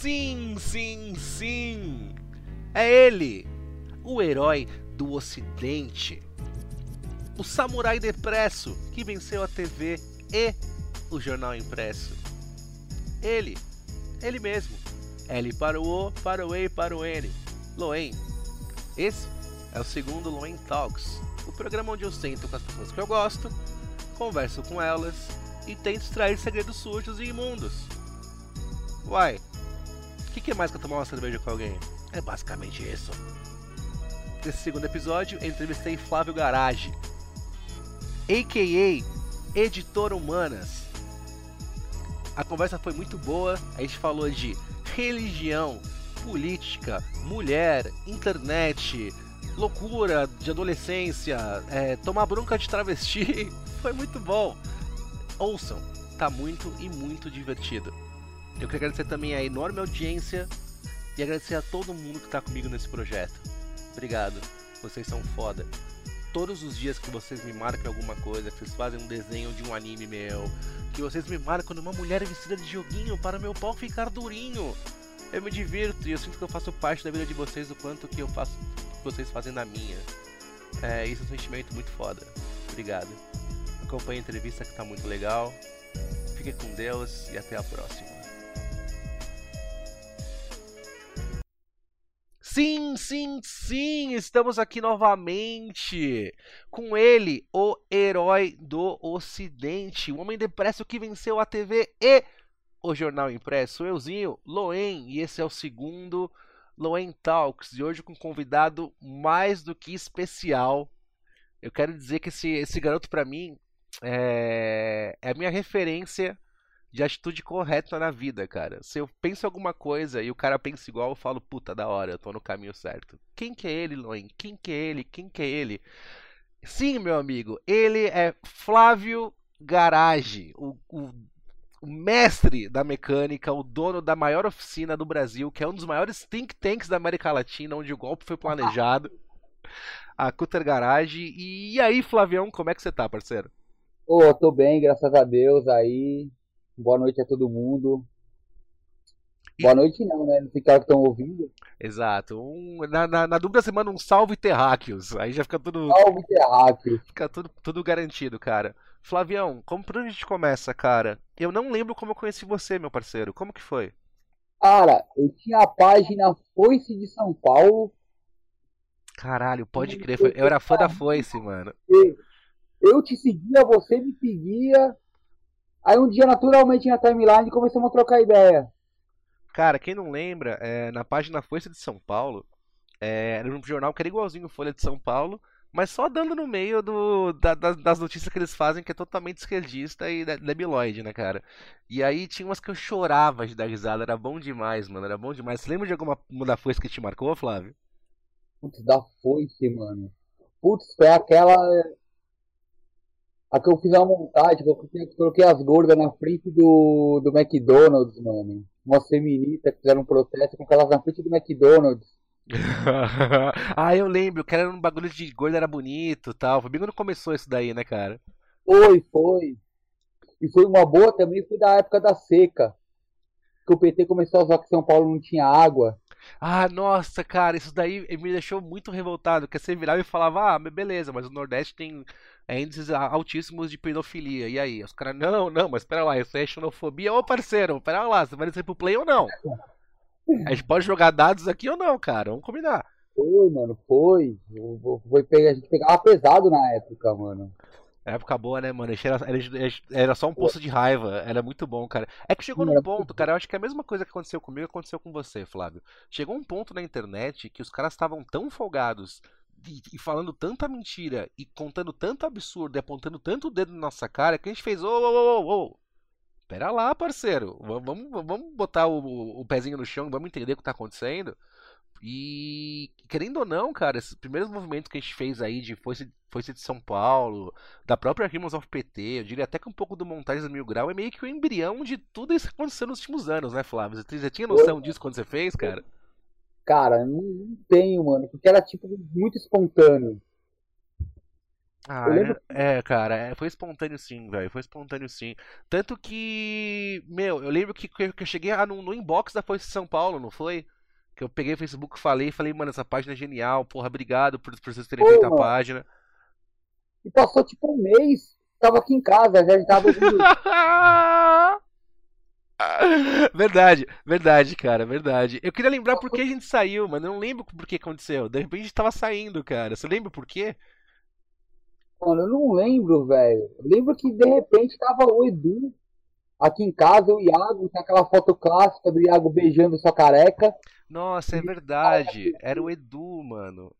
Sim, sim, sim! É ele! O herói do Ocidente. O samurai depresso que venceu a TV e o jornal impresso. Ele, ele mesmo. L para o O, para o E, para o N. Loen. Esse é o segundo Loen Talks, o programa onde eu sento com as pessoas que eu gosto, converso com elas e tento extrair segredos sujos e imundos. Uai, que, que é mais que eu tomar uma cerveja com alguém? É basicamente isso. Nesse segundo episódio, eu entrevistei Flávio Garage, a.k.a. Editor Humanas. A conversa foi muito boa, a gente falou de religião, política, mulher, internet, loucura de adolescência, é, tomar bronca de travesti. Foi muito bom. Ouçam, tá muito e muito divertido. Eu quero agradecer também a enorme audiência e agradecer a todo mundo que tá comigo nesse projeto. Obrigado, vocês são foda. Todos os dias que vocês me marcam alguma coisa, que vocês fazem um desenho de um anime meu, que vocês me marcam numa mulher vestida de joguinho para meu pau ficar durinho. Eu me divirto e eu sinto que eu faço parte da vida de vocês o quanto que eu faço que vocês fazem na minha. É, isso é um sentimento muito foda. Obrigado. Acompanhe a entrevista que tá muito legal. Fique com Deus e até a próxima. Sim, sim, sim, estamos aqui novamente com ele, o herói do Ocidente, o homem depresso que venceu a TV e o jornal impresso, euzinho Loen, e esse é o segundo Loen Talks, e hoje com um convidado mais do que especial. Eu quero dizer que esse, esse garoto para mim é, é a minha referência de atitude correta na vida, cara. Se eu penso alguma coisa e o cara pensa igual, eu falo, puta, da hora, eu tô no caminho certo. Quem que é ele, Loen? Quem que é ele? Quem que é ele? Sim, meu amigo, ele é Flávio Garage, o, o, o mestre da mecânica, o dono da maior oficina do Brasil, que é um dos maiores think tanks da América Latina, onde o golpe foi planejado. A Cutter Garage. E aí, Flavião, como é que você tá, parceiro? Ô, oh, tô bem, graças a Deus aí. Boa noite a todo mundo. Boa noite não, né? Não que estão ouvindo. Exato. Um, na, na, na, dúvida semana um salve terráqueos. Aí já fica tudo. Salve terráqueos. Fica tudo, tudo garantido, cara. Flavião, como por onde a gente começa, cara? Eu não lembro como eu conheci você, meu parceiro. Como que foi? Cara, eu tinha a página Foice de São Paulo. Caralho, pode crer. Eu era fã da Foice, mano. Eu te seguia, você me seguia. Aí um dia, naturalmente, na timeline, começamos a trocar ideia. Cara, quem não lembra, é, na página Força de São Paulo, é, era um jornal que era igualzinho Folha de São Paulo, mas só dando no meio do, da, das notícias que eles fazem, que é totalmente esquerdista e debilóide, né, cara? E aí tinha umas que eu chorava de dar risada, era bom demais, mano, era bom demais. Você lembra de alguma da foice que te marcou, Flávio? Putz, da foice, mano. Putz, foi aquela a que eu fiz uma montagem, eu coloquei as gordas na frente do, do McDonald's, mano. Umas feministas que fizeram um protesto com aquelas na frente do McDonald's. ah, eu lembro, que era um bagulho de gorda era bonito e tal. Foi bem quando começou isso daí, né, cara? Foi, foi. E foi uma boa também, foi da época da seca. Que o PT começou a usar que São Paulo não tinha água. Ah, nossa, cara, isso daí me deixou muito revoltado. Que você virava e falava, ah, beleza, mas o Nordeste tem é, índices altíssimos de pedofilia. E aí? Os caras, não, não, mas espera lá, isso é xenofobia. Ô parceiro, espera lá, você vai descer pro play ou não? A gente pode jogar dados aqui ou não, cara? Vamos combinar. Foi, mano, foi. Foi pegar, a gente pegava pesado na época, mano. Época boa, né, mano? Era, era, era só um poço de raiva. Era muito bom, cara. É que chegou num ponto, cara. Eu acho que é a mesma coisa que aconteceu comigo aconteceu com você, Flávio. Chegou um ponto na internet que os caras estavam tão folgados e, e, falando tanta mentira e contando tanto absurdo e apontando tanto o dedo na nossa cara que a gente fez, ô, ô, ô, ô, pera lá, parceiro, vamos, vamos botar o, o pezinho no chão, vamos entender o que está acontecendo. E querendo ou não, cara, esses primeiros movimentos que a gente fez aí de Força, Força de São Paulo, da própria Rimos of PT, eu diria até que um pouco do Montagens do Mil Grau é meio que o embrião de tudo isso que aconteceu nos últimos anos, né, Flávio? Você já tinha noção disso quando você fez, cara? Cara, não, não tenho, mano, porque era tipo muito espontâneo. Ah, lembro é, é, cara, é, foi espontâneo sim, velho. Foi espontâneo sim. Tanto que, meu, eu lembro que, que eu cheguei no, no inbox da Foice São Paulo, não foi? Que eu peguei o Facebook, falei, falei, mano, essa página é genial, porra, obrigado por, por vocês terem Pô, feito a mano. página. E passou tipo um mês, tava aqui em casa, já tava. Verdade, verdade, cara, verdade. Eu queria lembrar por que a gente saiu, mano. Eu não lembro por que aconteceu. De repente a gente tava saindo, cara. Você lembra por quê? Mano, eu não lembro, velho. Eu lembro que de repente tava o Edu aqui em casa, o Iago, com aquela foto clássica do Iago beijando sua careca. Nossa, é verdade. Era o Edu, mano.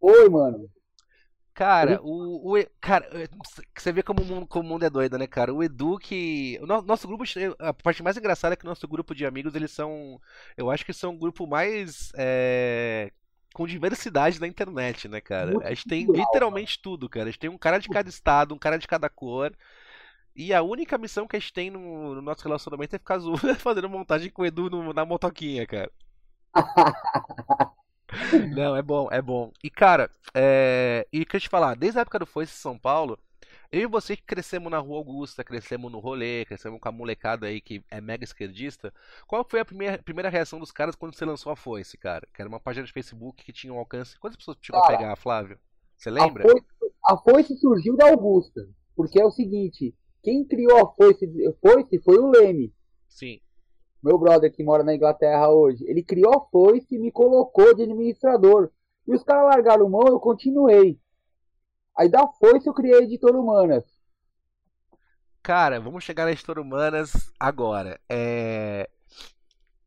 Oi, mano. Cara, o, o cara, você vê como o mundo, como o mundo é doido, né, cara? O Edu que, o no- nosso grupo, a parte mais engraçada é que o nosso grupo de amigos, eles são, eu acho que são o grupo mais é, com diversidade na internet, né, cara? A gente tem Multicultural, literalmente tudo, cara. A gente tem um cara de cada estado, um cara de cada cor. E a única missão que a gente tem no, no nosso relacionamento é ficar zoando, fazendo montagem com o Edu no- na motoquinha, cara. Não, é bom, é bom. E cara, é... e que eu te falar, desde a época do Foice São Paulo, eu e você que crescemos na Rua Augusta, crescemos no rolê, crescemos com a molecada aí que é mega esquerdista. Qual foi a primeira, primeira reação dos caras quando você lançou a Foice, cara? Que era uma página de Facebook que tinha um alcance. Quantas pessoas chegou a Cara, pegar, Flávio? Você A lembra? foice, a foice surgiu da Augusta. Porque é o seguinte, quem criou a foice, foice foi o Leme, Sim. Meu brother que mora na Inglaterra hoje. Ele criou a foice e me colocou de administrador. E os caras largaram mão, eu continuei. Aí da foice eu criei a editora Humanas. Cara, vamos chegar na História Humanas agora. É...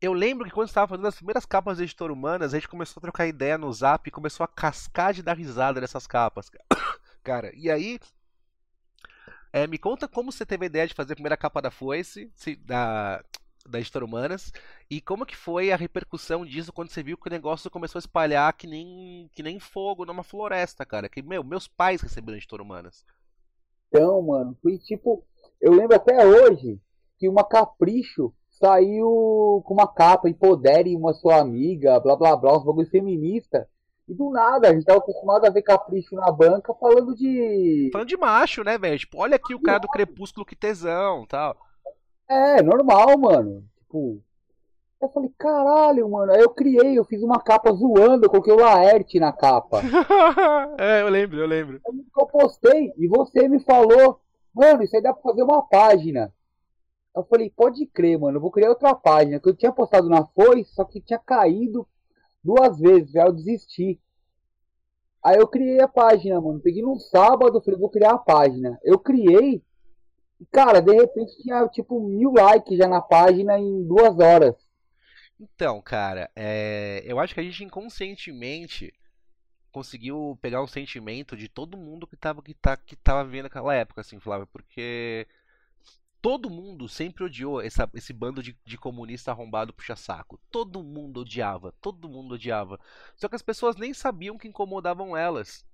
Eu lembro que quando estava fazendo as primeiras capas da Editora Humanas, a gente começou a trocar ideia no Zap e começou a cascar de dar risada nessas capas. Cara, e aí, é, me conta como você teve a ideia de fazer a primeira capa da Foice, se- da, da Editora Humanas, e como que foi a repercussão disso quando você viu que o negócio começou a espalhar que nem, que nem fogo numa floresta, cara. Que, meu, meus pais receberam a Editora Humanas. Então, mano, foi tipo. Eu lembro até hoje que uma Capricho saiu com uma capa, empodere uma sua amiga, blá blá blá, uns bagulho feminista. E do nada, a gente tava acostumado a ver Capricho na banca falando de. Falando de macho, né, velho? Tipo, olha aqui o cara do Crepúsculo que tesão tal. É, normal, mano. Tipo. Eu falei, caralho, mano. Aí eu criei, eu fiz uma capa zoando, eu coloquei o Laerte na capa. é, eu lembro, eu lembro. Aí eu postei e você me falou, mano, isso aí dá pra fazer uma página. Eu falei, pode crer, mano, eu vou criar outra página, que eu tinha postado na Foice, só que tinha caído duas vezes, aí eu desisti. Aí eu criei a página, mano. Peguei num sábado, falei, vou criar a página. Eu criei, e cara, de repente tinha tipo mil likes já na página em duas horas. Então, cara, é, eu acho que a gente inconscientemente conseguiu pegar um sentimento de todo mundo que tava, que tá, que tava vivendo naquela época, assim, Flávio, porque todo mundo sempre odiou essa- esse bando de, de comunista arrombado puxa-saco. Todo mundo odiava, todo mundo odiava. Só que as pessoas nem sabiam que incomodavam elas.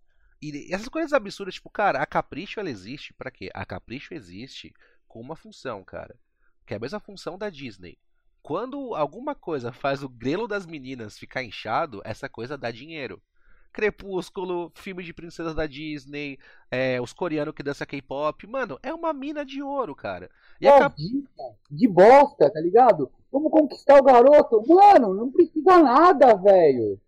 E essas coisas absurdas, tipo, cara, a Capricho ela existe pra quê? A Capricho existe com uma função, cara, que é a mesma função da Disney. Quando alguma coisa faz o grelo das meninas ficar inchado, essa coisa dá dinheiro. Crepúsculo, filme de princesas da Disney, é, os coreanos que dançam K-pop, mano, é uma mina de ouro, cara. E Ó, Cap... dica de bosta, tá ligado? Vamos conquistar o garoto. Mano, não precisa nada, velho.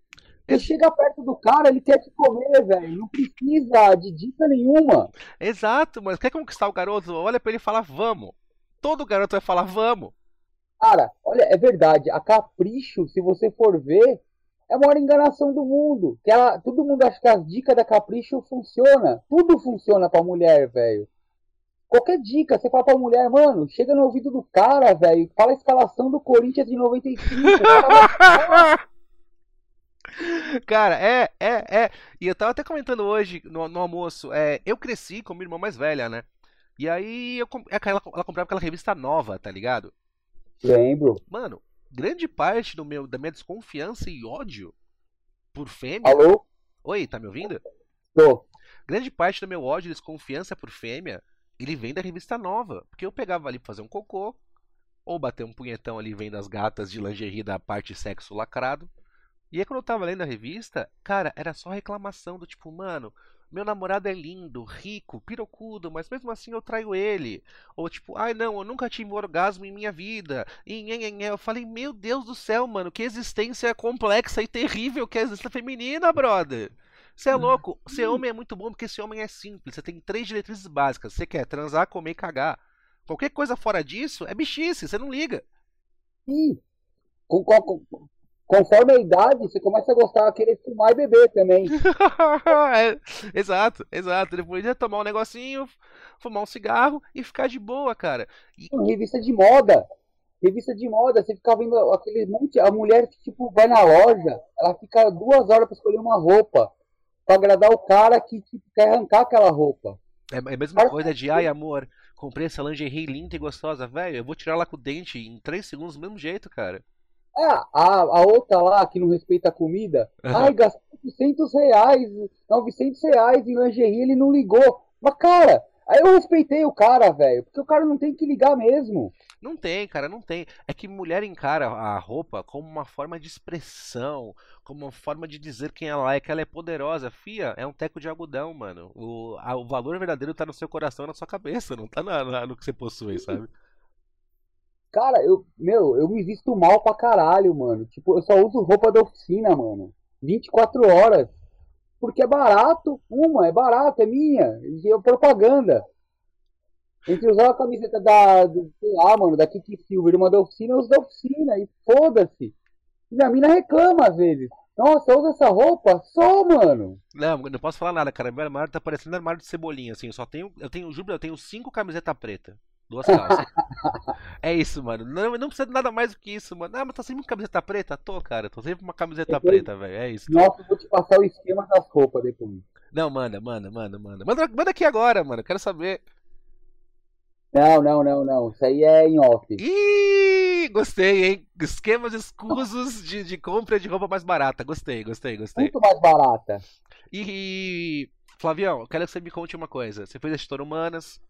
Você chega perto do cara, ele quer te comer, velho. Não precisa de dica nenhuma. Exato, mas quer conquistar o garoto? Olha pra ele e fala, vamos. Todo garoto vai falar, vamos. Cara, olha, é verdade. A Capricho, se você for ver, é a maior enganação do mundo. Que ela, todo mundo acha que as dicas da Capricho funcionam. Tudo funciona pra mulher, velho. Qualquer dica, você fala pra mulher, mano, chega no ouvido do cara, velho, fala a escalação do Corinthians de 95. o cara Cara, é, é, é. E eu tava até comentando hoje no, no almoço, é, eu cresci com minha irmã mais velha, né? E aí eu, com- ela, ela comprava aquela revista nova, tá ligado? Lembro. Mano, grande parte do meu, da minha desconfiança e ódio por fêmea. Alô? Oi, tá me ouvindo? Tô. Grande parte do meu ódio e desconfiança por fêmea, ele vem da revista nova. Porque eu pegava ali pra fazer um cocô, ou bater um punhetão ali vendo as gatas de lingerie da parte sexo lacrado. E aí quando eu tava lendo a revista, cara, era só reclamação do tipo, mano, meu namorado é lindo, rico, pirocudo, mas mesmo assim eu traio ele. Ou tipo, ai não, eu nunca tive um orgasmo em minha vida. E eu falei, meu Deus do céu, mano, que existência complexa e terrível que é a existência feminina, brother. Você é louco. Ser homem é muito bom porque esse homem é simples. Você tem três diretrizes básicas. Você quer transar, comer e cagar. Qualquer coisa fora disso é bichice, você não liga. Sim. Com, com, conforme a idade, você começa a gostar, a querer fumar e beber também. é, exato, exato. Depois de tomar um negocinho, fumar um cigarro e ficar de boa, cara. E... Revista de moda. Revista de moda, você fica vendo aquele monte. A mulher, tipo, vai na loja, ela fica duas horas para escolher uma roupa. para agradar o cara que tipo, quer arrancar aquela roupa. É, é a mesma coisa de, ai amor, comprei essa lingerie linda e gostosa, velho, eu vou tirar ela com o dente em 3 segundos do mesmo jeito, cara. É, a, a outra lá que não respeita a comida, ai, gastou 800 reais, 900 reais em lingerie, ele não ligou. Mas, cara, Aí eu respeitei o cara, velho, porque o cara não tem que ligar mesmo. Não tem, cara, não tem. É que mulher encara a roupa como uma forma de expressão, como uma forma de dizer quem ela é, que ela é poderosa. Fia, é um teco de algodão, mano. O, a, o valor verdadeiro tá no seu coração na sua cabeça, não tá na, na, no que você possui, sabe? Cara, eu, meu, eu me visto mal pra caralho, mano. Tipo, eu só uso roupa da oficina, mano. 24 horas. Porque é barato, uma, é barato, é minha. E é propaganda. Entre usar a camiseta da, do, sei lá, mano, da Kiki Silver, uma da oficina, eu uso da oficina. E foda-se. E a mina reclama às vezes. Nossa, usa essa roupa? Só, mano. Não, não posso falar nada, cara. Meu armário tá parecendo armário de cebolinha, assim. Eu só tenho, eu tenho, eu tenho cinco camisetas pretas. Duas calças. é isso, mano. Não, não precisa de nada mais do que isso, mano. Ah, mas tá sempre uma camiseta preta? Tô, cara. Tô sempre uma camiseta depois... preta, velho. É isso. Nossa, vou te passar o esquema das roupas depois. Não, manda, manda, manda, manda. Manda, manda aqui agora, mano. Quero saber. Não, não, não, não. Isso aí é em off. Ih, gostei, hein? Esquemas escusos de, de compra de roupa mais barata. Gostei, gostei, gostei. Muito mais barata. E, Flavião, eu quero que você me conte uma coisa. Você fez a Gestor Humanas,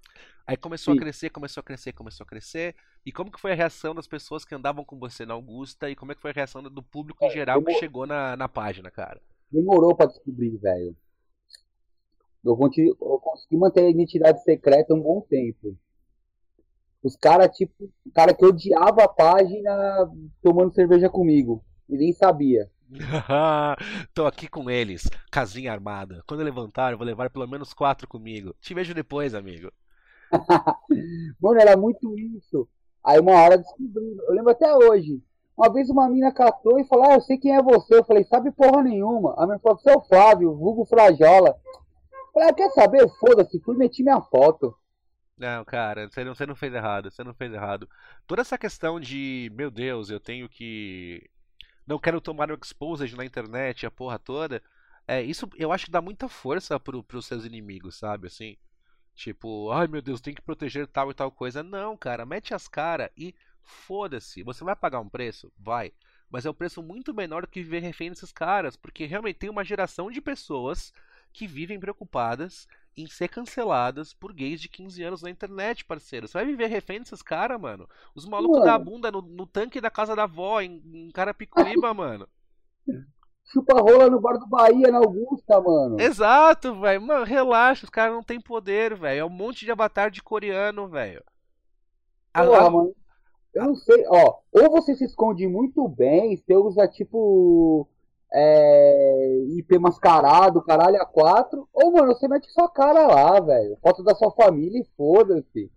Aí começou Sim. a crescer, começou a crescer, começou a crescer. E como que foi a reação das pessoas que andavam com você na Augusta? E como é que foi a reação do público em é, geral que chegou na, na página, cara? Demorou para descobrir, velho. Eu, eu consegui manter a identidade secreta um bom tempo. Os caras, tipo, o cara que odiava a página tomando cerveja comigo. E nem sabia. Tô aqui com eles, casinha armada. Quando levantar, eu vou levar pelo menos quatro comigo. Te vejo depois, amigo. Mano, era muito isso. Aí uma hora descobri, eu lembro até hoje. Uma vez uma mina catou e falou: Ah, eu sei quem é você. Eu falei: Sabe porra nenhuma. A minha falou: Você é o Flávio, vulgo Frajola. Eu falei: ah, Quer saber? Foda-se, fui meti minha foto. Não, cara, você não, você não fez errado, você não fez errado. Toda essa questão de, meu Deus, eu tenho que. Não quero tomar o exposed na internet, a porra toda. É, isso eu acho que dá muita força pro, pros seus inimigos, sabe? Assim. Tipo, ai meu Deus, tem que proteger tal e tal coisa. Não, cara, mete as caras e foda-se. Você vai pagar um preço? Vai. Mas é um preço muito menor do que viver refém desses caras. Porque realmente tem uma geração de pessoas que vivem preocupadas em ser canceladas por gays de 15 anos na internet, parceiro. Você vai viver refém desses caras, mano? Os malucos da bunda no, no, tanque da casa da avó, em, em Carapicuíba, mano chupa rola no bar do Bahia, na Augusta, mano. Exato, velho. Mano, relaxa, os caras não tem poder, velho. É um monte de avatar de coreano, velho. Porra, mano. Eu não sei, ó. Ou você se esconde muito bem, você usa tipo. É, IP mascarado, caralho, a quatro. Ou, mano, você mete sua cara lá, velho. Foto da sua família e foda-se.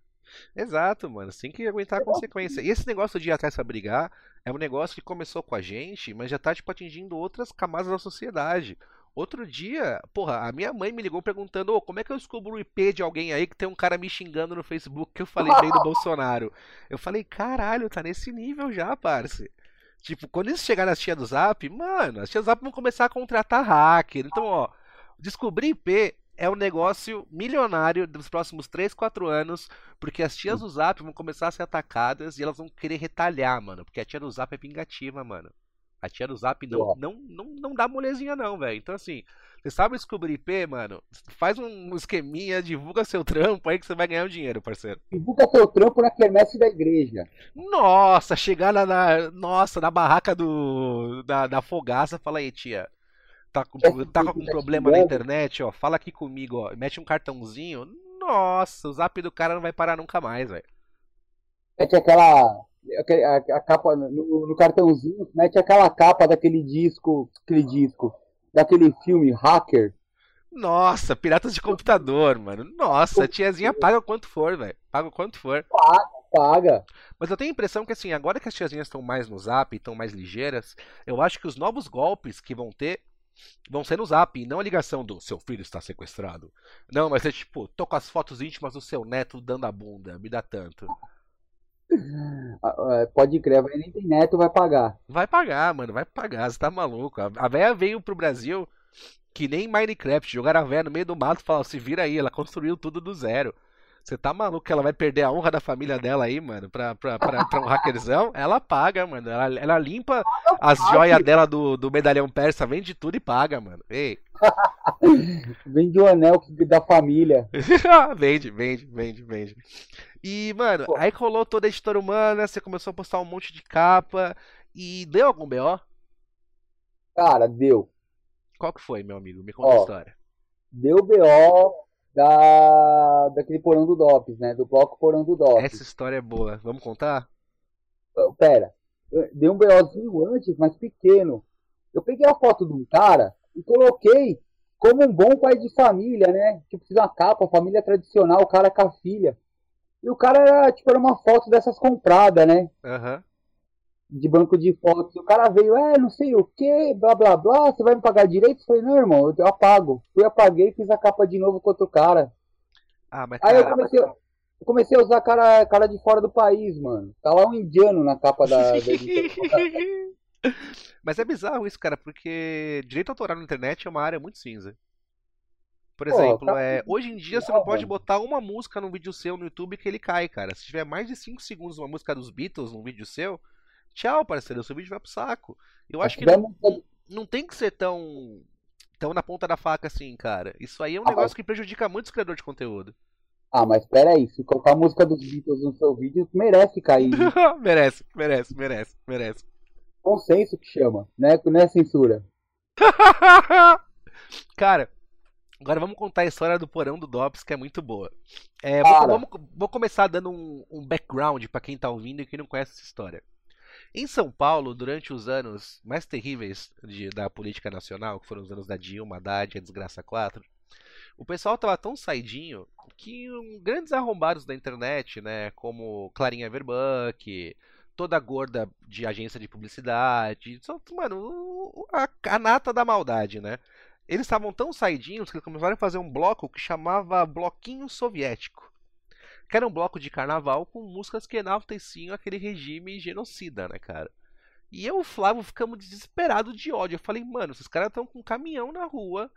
Exato, mano. Você tem que aguentar a consequência. E esse negócio de ir atrás pra brigar é um negócio que começou com a gente, mas já tá, tipo, atingindo outras camadas da sociedade. Outro dia, porra, a minha mãe me ligou perguntando: oh, como é que eu descubro o IP de alguém aí que tem um cara me xingando no Facebook que eu falei bem do Bolsonaro? Eu falei: caralho, tá nesse nível já, parce. Tipo, quando isso chegar nas tia do Zap, mano, as tia do Zap vão começar a contratar hacker. Então, ó, descobrir IP é um negócio milionário dos próximos 3, 4 anos, porque as tias do Zap vão começar a ser atacadas e elas vão querer retalhar, mano. Porque a tia do Zap é vingativa, mano. A tia do Zap não, não, não, não dá molezinha, não, velho. Então, assim, você sabe descobrir IP, mano? Faz um esqueminha, divulga seu trampo aí que você vai ganhar o um dinheiro, parceiro. Divulga seu trampo na quermesse da igreja. Nossa, chegar na, na nossa, na barraca do da, da fogaça, fala aí, tia tá com, tá com algum problema na internet, ó, fala aqui comigo, ó, mete um cartãozinho. Nossa, o zap do cara não vai parar nunca mais, velho. Mete aquela. aquele- A, a capa no, no cartãozinho, mete aquela capa daquele disco. Aquele disco. Daquele filme Hacker. Nossa, piratas de computador, mano. Nossa, a tiazinha paga quanto for, velho. Paga o quanto for. Paga. Mas eu tenho a impressão que, assim, agora que as tiazinhas estão mais no zap, estão mais ligeiras, eu acho que os novos golpes que vão ter vão ser no zap, não a ligação do seu filho está sequestrado. Não, vai ser tipo, tô com as fotos íntimas do seu neto dando a bunda, me dá tanto. Ah, ah, Pode crer, vai nem tem neto, vai pagar. Vai pagar, mano, vai pagar, você tá maluco. A a véia veio pro Brasil que nem Minecraft, jogaram a véia no meio do mato e falaram, se vira aí, ela construiu tudo do zero. Você tá maluco que ela vai perder a honra da família dela aí, mano, pra, pra, pra, pra um hackerzão? Ela paga, mano. Ela, ela limpa as joias dela do, do medalhão persa, vende tudo e paga, mano. Ei, Vende o anel da família. vende, vende, vende, vende. E, mano, aí rolou toda a editora humana, você começou a postar um monte de capa. E deu algum BO? Cara, deu. Qual que foi, meu amigo? Me conta a Ó. história. Deu BO da, daquele porão do DOPS, né? Do bloco porão do DOPS. Essa história é boa. Vamos contar? Pera, deu um BOzinho antes, mas pequeno. Eu peguei a foto de um cara e coloquei como um bom pai de família, né? Tipo, fiz uma capa, família tradicional, o cara com a filha. E o cara era, tipo, era uma foto dessas compradas, né? Aham. De banco de fotos. O cara veio, é, não sei o que, blá blá blá, você vai me pagar direito? Eu falei, não, irmão, eu apago. Fui, apaguei, fiz a capa de novo com outro cara. Ah, mas Aí eu comecei, eu comecei a usar cara, cara de fora do país, mano. Tá lá um indiano na capa da, da. Mas é bizarro isso, cara, porque direito autoral na internet é uma área muito cinza. Por Pô, exemplo, tá é, hoje em dia você não pode botar uma música num vídeo seu no YouTube que ele cai, cara. Se tiver mais de 5 segundos uma música dos Beatles num vídeo seu, tchau, parceiro, seu vídeo vai pro saco. Eu acho que não, não tem que ser tão, tão na ponta da faca assim, cara. Isso aí é um Ah, negócio que prejudica muito os criadores de conteúdo. Ah, mas pera aí, se colocar a música dos Beatles no seu vídeo, merece cair. merece, merece, merece, merece. Consenso que chama, né? Não é censura. Cara, agora vamos contar a história do porão do Dops, que é muito boa. É, vou, vamos- vou começar dando um, um background pra quem tá ouvindo e quem não conhece essa história. Em São Paulo, durante os anos mais terríveis de- da política nacional, que foram os anos da Dilma, Haddad, a Desgraça 4, o pessoal tava tão saidinho que um, grandes arrombados da internet, né, como Clarinha Verbuck, toda gorda de agência de publicidade, só, mano, a, a nata da maldade, né? Eles estavam tão saidinhos que eles começaram a fazer um bloco que chamava Bloquinho Soviético. Que era um bloco de carnaval com músicas que enalteciam aquele regime genocida, né, cara? E eu e o Flávio ficamos desesperados de ódio. Eu falei, mano, esses caras estão com um caminhão na rua.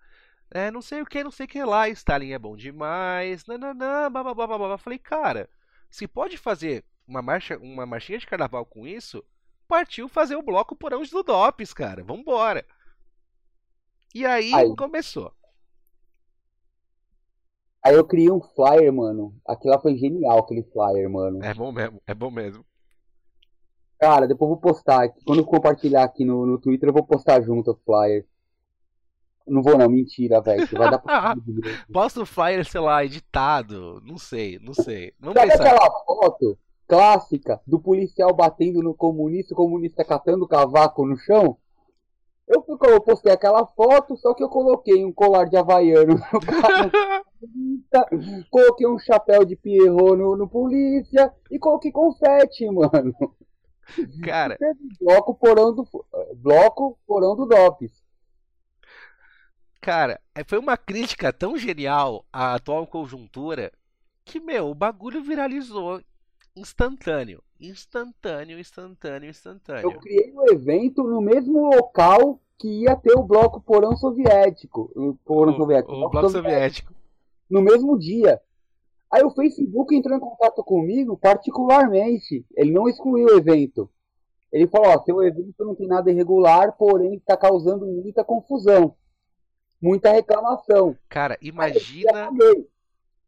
É, não sei o que, não sei o que lá. Stalin é bom demais. Nananã, blá blá blá blá blá. Falei, cara, se pode fazer uma, marcha, uma marchinha de carnaval com isso, partiu fazer o bloco Porão do Dopes, cara. Vambora. E aí, Aí. começou. Aí eu criei um flyer, mano. Aquilo lá foi genial, aquele flyer, mano. É bom mesmo, é bom mesmo. Cara, depois eu vou postar. Quando eu compartilhar aqui no, no Twitter, eu vou postar junto o flyer. Não vou não, mentira, velho. Vai dar pra Posta o flyer, sei lá, editado. Não sei, não sei. Vamos Sabe pensar. aquela foto clássica do policial batendo no comunista, o comunista catando cavaco no chão? Eu, eu postei aquela foto, só que eu coloquei um colar de havaiano no cara, coloquei um chapéu de Pierrot no, no polícia e coloquei confete, mano. Cara, Bloco porão do bloco porão do Dopes. cara, é- foi uma crítica tão genial à atual conjuntura que, meu, o bagulho viralizou instantâneo. Instantâneo, instantâneo, Eu instantâneo. criei o evento no mesmo local que ia ter o bloco porão soviético, porão O, soviético, o bloco soviético. no mesmo dia. Aí o Facebook entrou em contato comigo particularmente. Ele não excluiu o evento. Ele falou: ó, seu evento não tem nada irregular, porém está causando muita confusão, muita reclamação. Cara, Aí eu imagina, apaguei.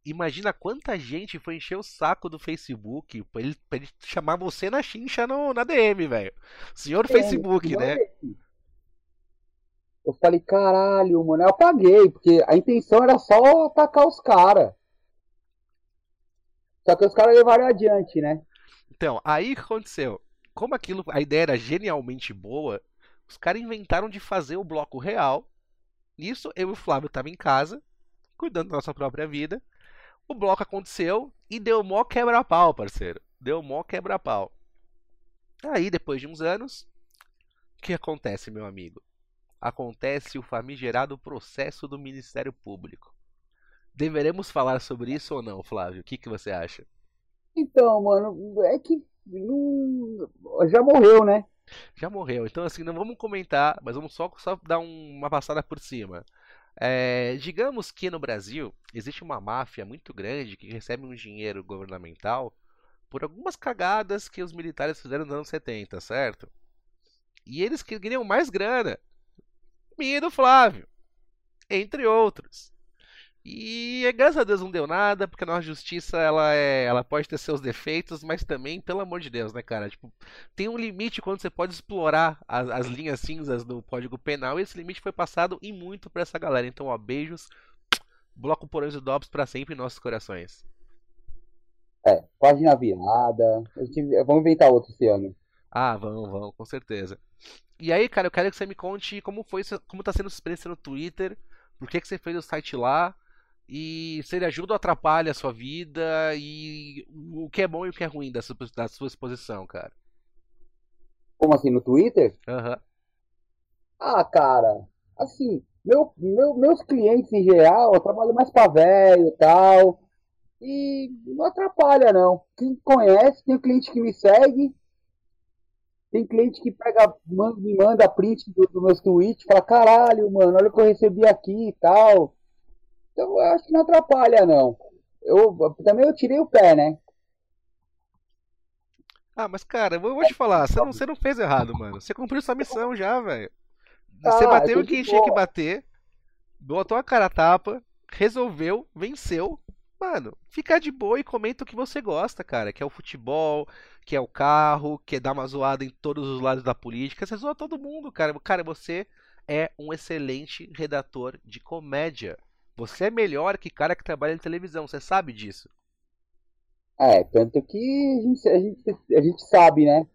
Imagina quanta gente foi encher o saco do Facebook pra ele, pra ele chamar você na chincha no, na DM, velho. Senhor Facebook, Não né? é. Eu falei, caralho, mano, eu apaguei, porque a intenção era só atacar os caras. Só que os caras levaram adiante, né? Então, aí o que aconteceu? Como aquilo, a ideia era genialmente boa, os caras inventaram de fazer o bloco real. Nisso, eu e o Flávio tava em casa, cuidando da nossa própria vida. O bloco aconteceu e deu mó quebra-pau, parceiro. Deu mó quebra-pau. Aí, depois de uns anos, o que acontece, meu amigo? Acontece o famigerado processo do Ministério Público. Deveremos falar sobre isso ou não, Flávio? O que, que você acha? Então, mano, é que não... já morreu, né? Já morreu. Então, assim, não vamos comentar, mas vamos só, só dar um- uma passada por cima. É, digamos que no Brasil existe uma máfia muito grande que recebe um dinheiro governamental por algumas cagadas que os militares fizeram nos anos 70, certo? E eles queriam mais grana. Minha do Flávio, entre outros. E graças a Deus não deu nada, porque a nossa justiça ela é, ela pode ter seus defeitos, mas também, pelo amor de Deus, né, cara? Tipo, tem um limite quando você pode explorar as, as linhas cinzas do Código Penal, e esse limite foi passado e muito pra essa galera. Então, ó, beijos, bloco porões e dobros pra sempre em nossos corações. É, página virada. Gente- Vamos inventar outro esse ano. Ah, vão, vão, com certeza. E aí, cara, eu quero que você me conte como foi, como tá sendo a experiência no Twitter, por que que você fez o site lá, e se ele ajuda ou atrapalha a sua vida, e o que é bom e o que é ruim da sua, da sua exposição, cara. Como assim, no Twitter? Aham. Ah, cara, assim, meu, meu- meus clientes em geral, eu trabalho mais pra velho e tal, e não atrapalha não. Quem conhece, tem cliente que me segue, tem cliente que pega, man- me manda print do, do meus tweets, fala, caralho, mano, olha o que eu recebi aqui e tal. Então eu acho que não atrapalha não. Eu também eu tirei o pé, né? Ah, mas cara, eu vou te falar, você não, você não fez errado, mano. Você cumpriu sua missão já, velho. Você Ah, bateu de quem tinha que bater, botou a cara a tapa, resolveu, venceu. Mano, fica de boa e comenta o que você gosta, cara. Que é o futebol, que é o carro, que é dar uma zoada em todos os lados da política. Você zoa todo mundo, cara. Cara, você é um excelente redator de comédia. Você é melhor que cara que trabalha em televisão, você sabe disso. É, tanto que a gente, a gente, a gente sabe, né?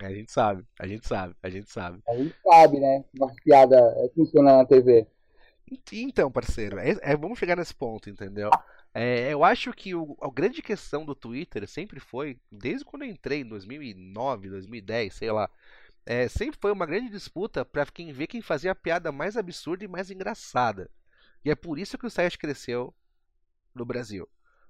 A gente sabe, a gente sabe, a gente sabe. A gente sabe, né? Uma piada é, funciona na TV. Então, parceiro, é- é- vamos chegar nesse ponto, entendeu? É, eu acho que o- a grande questão do Twitter sempre foi, desde quando eu entrei em 2009, 2010, sei lá, é, sempre foi uma grande disputa pra quem ver quem fazia a piada mais absurda e mais engraçada. E é por isso que o site cresceu no Brasil.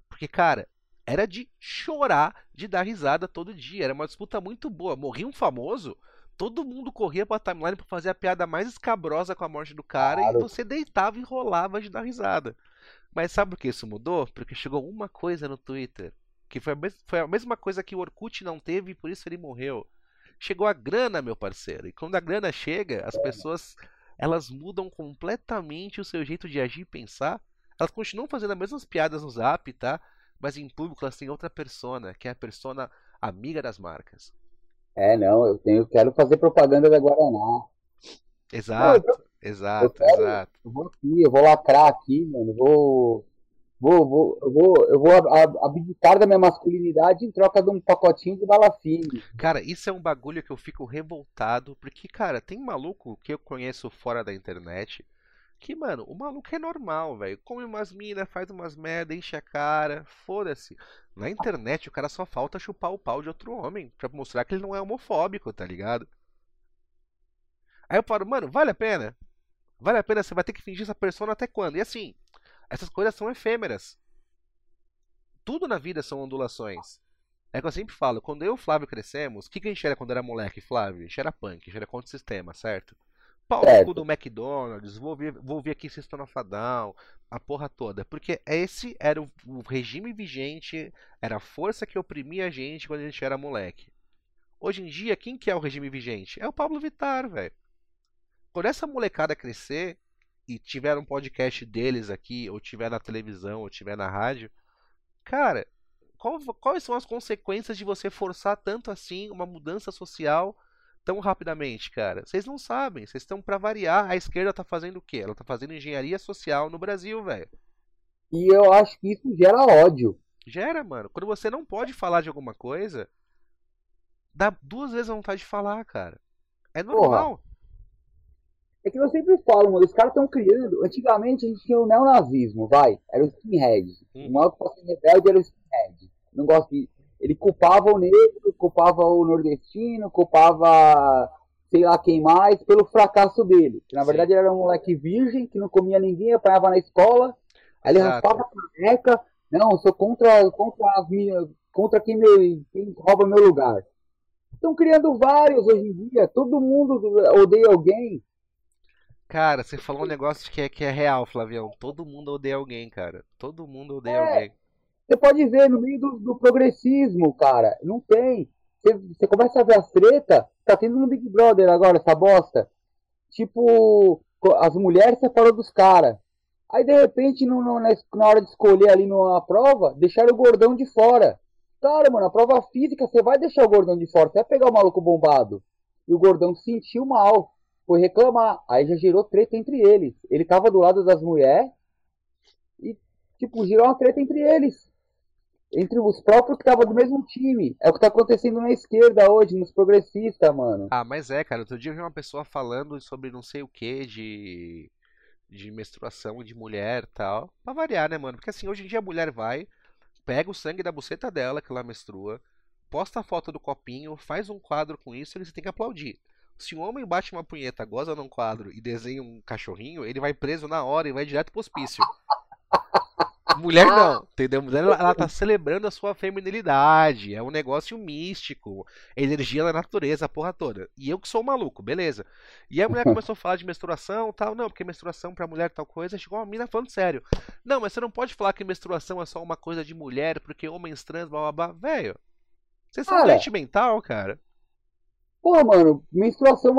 Porque, cara, era de chorar, de dar risada todo dia. Era uma disputa muito boa. Morria um famoso, todo mundo corria pra timeline pra fazer a piada mais escabrosa com a morte do cara e Claro. você deitava e rolava de dar risada. Mas sabe por que isso mudou? Porque chegou uma coisa no Twitter, que foi a, foi a mesma coisa que o Orkut não teve e por isso ele morreu. Chegou a grana, meu parceiro. E quando a grana chega, as pessoas elas mudam completamente o seu jeito de agir e pensar. Elas continuam fazendo as mesmas piadas no Zap, tá? Mas em público elas têm outra persona, que é a persona amiga das marcas. É, não, eu tenho, quero fazer propaganda da Guaraná. Não, eu, Exato, eu exato, quero, exato. eu vou aqui, eu vou lacrar aqui, mano. Vou, vou, vou, eu vou, eu vou ab- ab- abdicar da minha masculinidade em troca de um pacotinho de bala fine. Cara, isso é um bagulho que eu fico revoltado, porque, cara, tem maluco que eu conheço fora da internet que, mano, o maluco é normal, velho. Come umas mina, faz umas merda, enche a cara, foda-se. Na internet o cara só falta chupar o pau de outro homem pra mostrar que ele não é homofóbico, tá ligado? Aí eu paro, mano, vale a pena? Vale a pena? Você vai ter que fingir essa persona até quando? E assim, essas coisas são efêmeras. Tudo na vida são ondulações. É que eu sempre falo, quando eu e o Flávio crescemos, o que, que a gente era quando era moleque, Flávio? A gente era punk, a gente era contra o sistema, certo? Pau Certo. do McDonald's, vou vir, vou vir aqui System of a Down, a porra toda. Porque esse era o, o regime vigente, era a força que oprimia a gente quando a gente era moleque. Hoje em dia, quem que é o regime vigente? É o Pablo Vittar, velho. Quando essa molecada crescer e tiver um podcast deles aqui, ou tiver na televisão, ou tiver na rádio, cara, qual- quais são as consequências de você forçar tanto assim uma mudança social tão rapidamente, cara? Vocês não sabem. Vocês estão para variar. A esquerda tá fazendo o quê? Ela tá fazendo engenharia social no Brasil, velho. E eu acho que isso gera ódio. Gera, mano. Quando você não pode falar de alguma coisa, dá duas vezes a vontade de falar, cara. É normal. Porra. É que eu sempre falo, mano, os caras estão criando. Antigamente a gente tinha o neonazismo, vai. Era o skinhead. Hum. O maior que rebelde era o skinhead. Não gosto de. Ele culpava o negro, culpava o nordestino, culpava sei lá quem mais pelo fracasso dele. Que, na verdade ele era um moleque virgem que não comia ninguém, apanhava na escola. Aí ele raspava a caneca. Não, eu sou contra, contra as minhas. Contra quem, me, quem rouba meu lugar. Estão criando vários hoje em dia. Todo mundo odeia alguém. Cara, você falou um negócio que é, que é real, Flavião. Todo mundo odeia alguém, cara. Todo mundo odeia é, alguém. Você pode ver no meio do, do progressismo, cara. Não tem. Você, você, começa a ver as treta. Tá tendo no Big Brother agora, essa bosta. Tipo, as mulheres separam dos caras. Aí, de repente, no, no, na hora de escolher ali numa prova, deixaram o gordão de fora. Cara, mano, a prova física, você vai deixar o gordão de fora. Você vai pegar o maluco bombado. E o gordão sentiu mal foi reclamar. Aí já gerou treta entre eles. Ele tava do lado das mulheres e, tipo, gerou uma treta entre eles. Entre os próprios que estavam do mesmo time. É o que tá acontecendo na esquerda hoje, nos progressistas, mano. Ah, mas é, cara. Outro dia eu vi uma pessoa falando sobre não sei o que de. de menstruação de mulher e tal. Pra variar, né, mano? Porque assim, hoje em dia a mulher vai, pega o sangue da buceta dela que ela menstrua, posta a foto do copinho, faz um quadro com isso e eles têm que aplaudir. Se um homem bate uma punheta, goza num quadro e desenha um cachorrinho, ele vai preso na hora e vai direto pro hospício. Mulher não, entendeu? Mulher ela tá celebrando a sua feminilidade, é um negócio místico, energia da natureza, a porra toda. E eu que sou maluco, beleza. E a mulher começou a falar de menstruação tal, não, porque menstruação pra mulher tal coisa, chegou uma mina falando sério. Não, mas você não pode falar que menstruação é só uma coisa de mulher, porque homens trans, blá blá blá. Velho, vocês são doente mental, cara. Pô, mano, menstruação,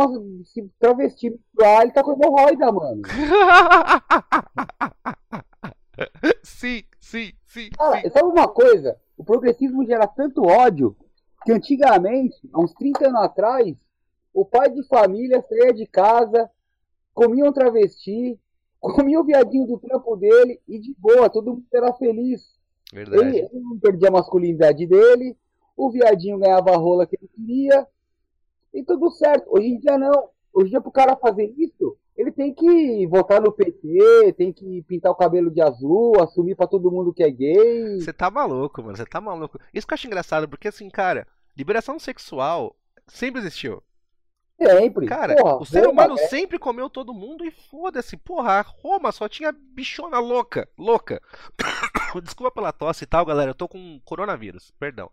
se travesti menstruar, ele tá com hemorroida, mano. sim, sim, sim. Cara, sim. sabe uma coisa? O progressismo gera tanto ódio que antigamente, há uns 30 anos atrás, o pai de família saía de casa, comia um travesti, comia o viadinho do trampo dele e de boa, todo mundo era feliz. Verdade. Ele, ele não perdia a masculinidade dele, o viadinho ganhava a rola que ele queria, e tudo certo. Hoje em dia não. Hoje em dia, pro cara fazer isso, ele tem que votar no PT, tem que pintar o cabelo de azul, assumir para todo mundo que é gay. Você tá maluco, mano. Você tá maluco. Isso que eu acho engraçado, porque assim, cara, liberação sexual sempre existiu. Sempre. Cara, porra, o ser Roma, humano é... sempre comeu todo mundo e foda-se. Porra, Roma só tinha bichona louca. Louca. Desculpa pela tosse e tal, galera. Eu tô com coronavírus, perdão.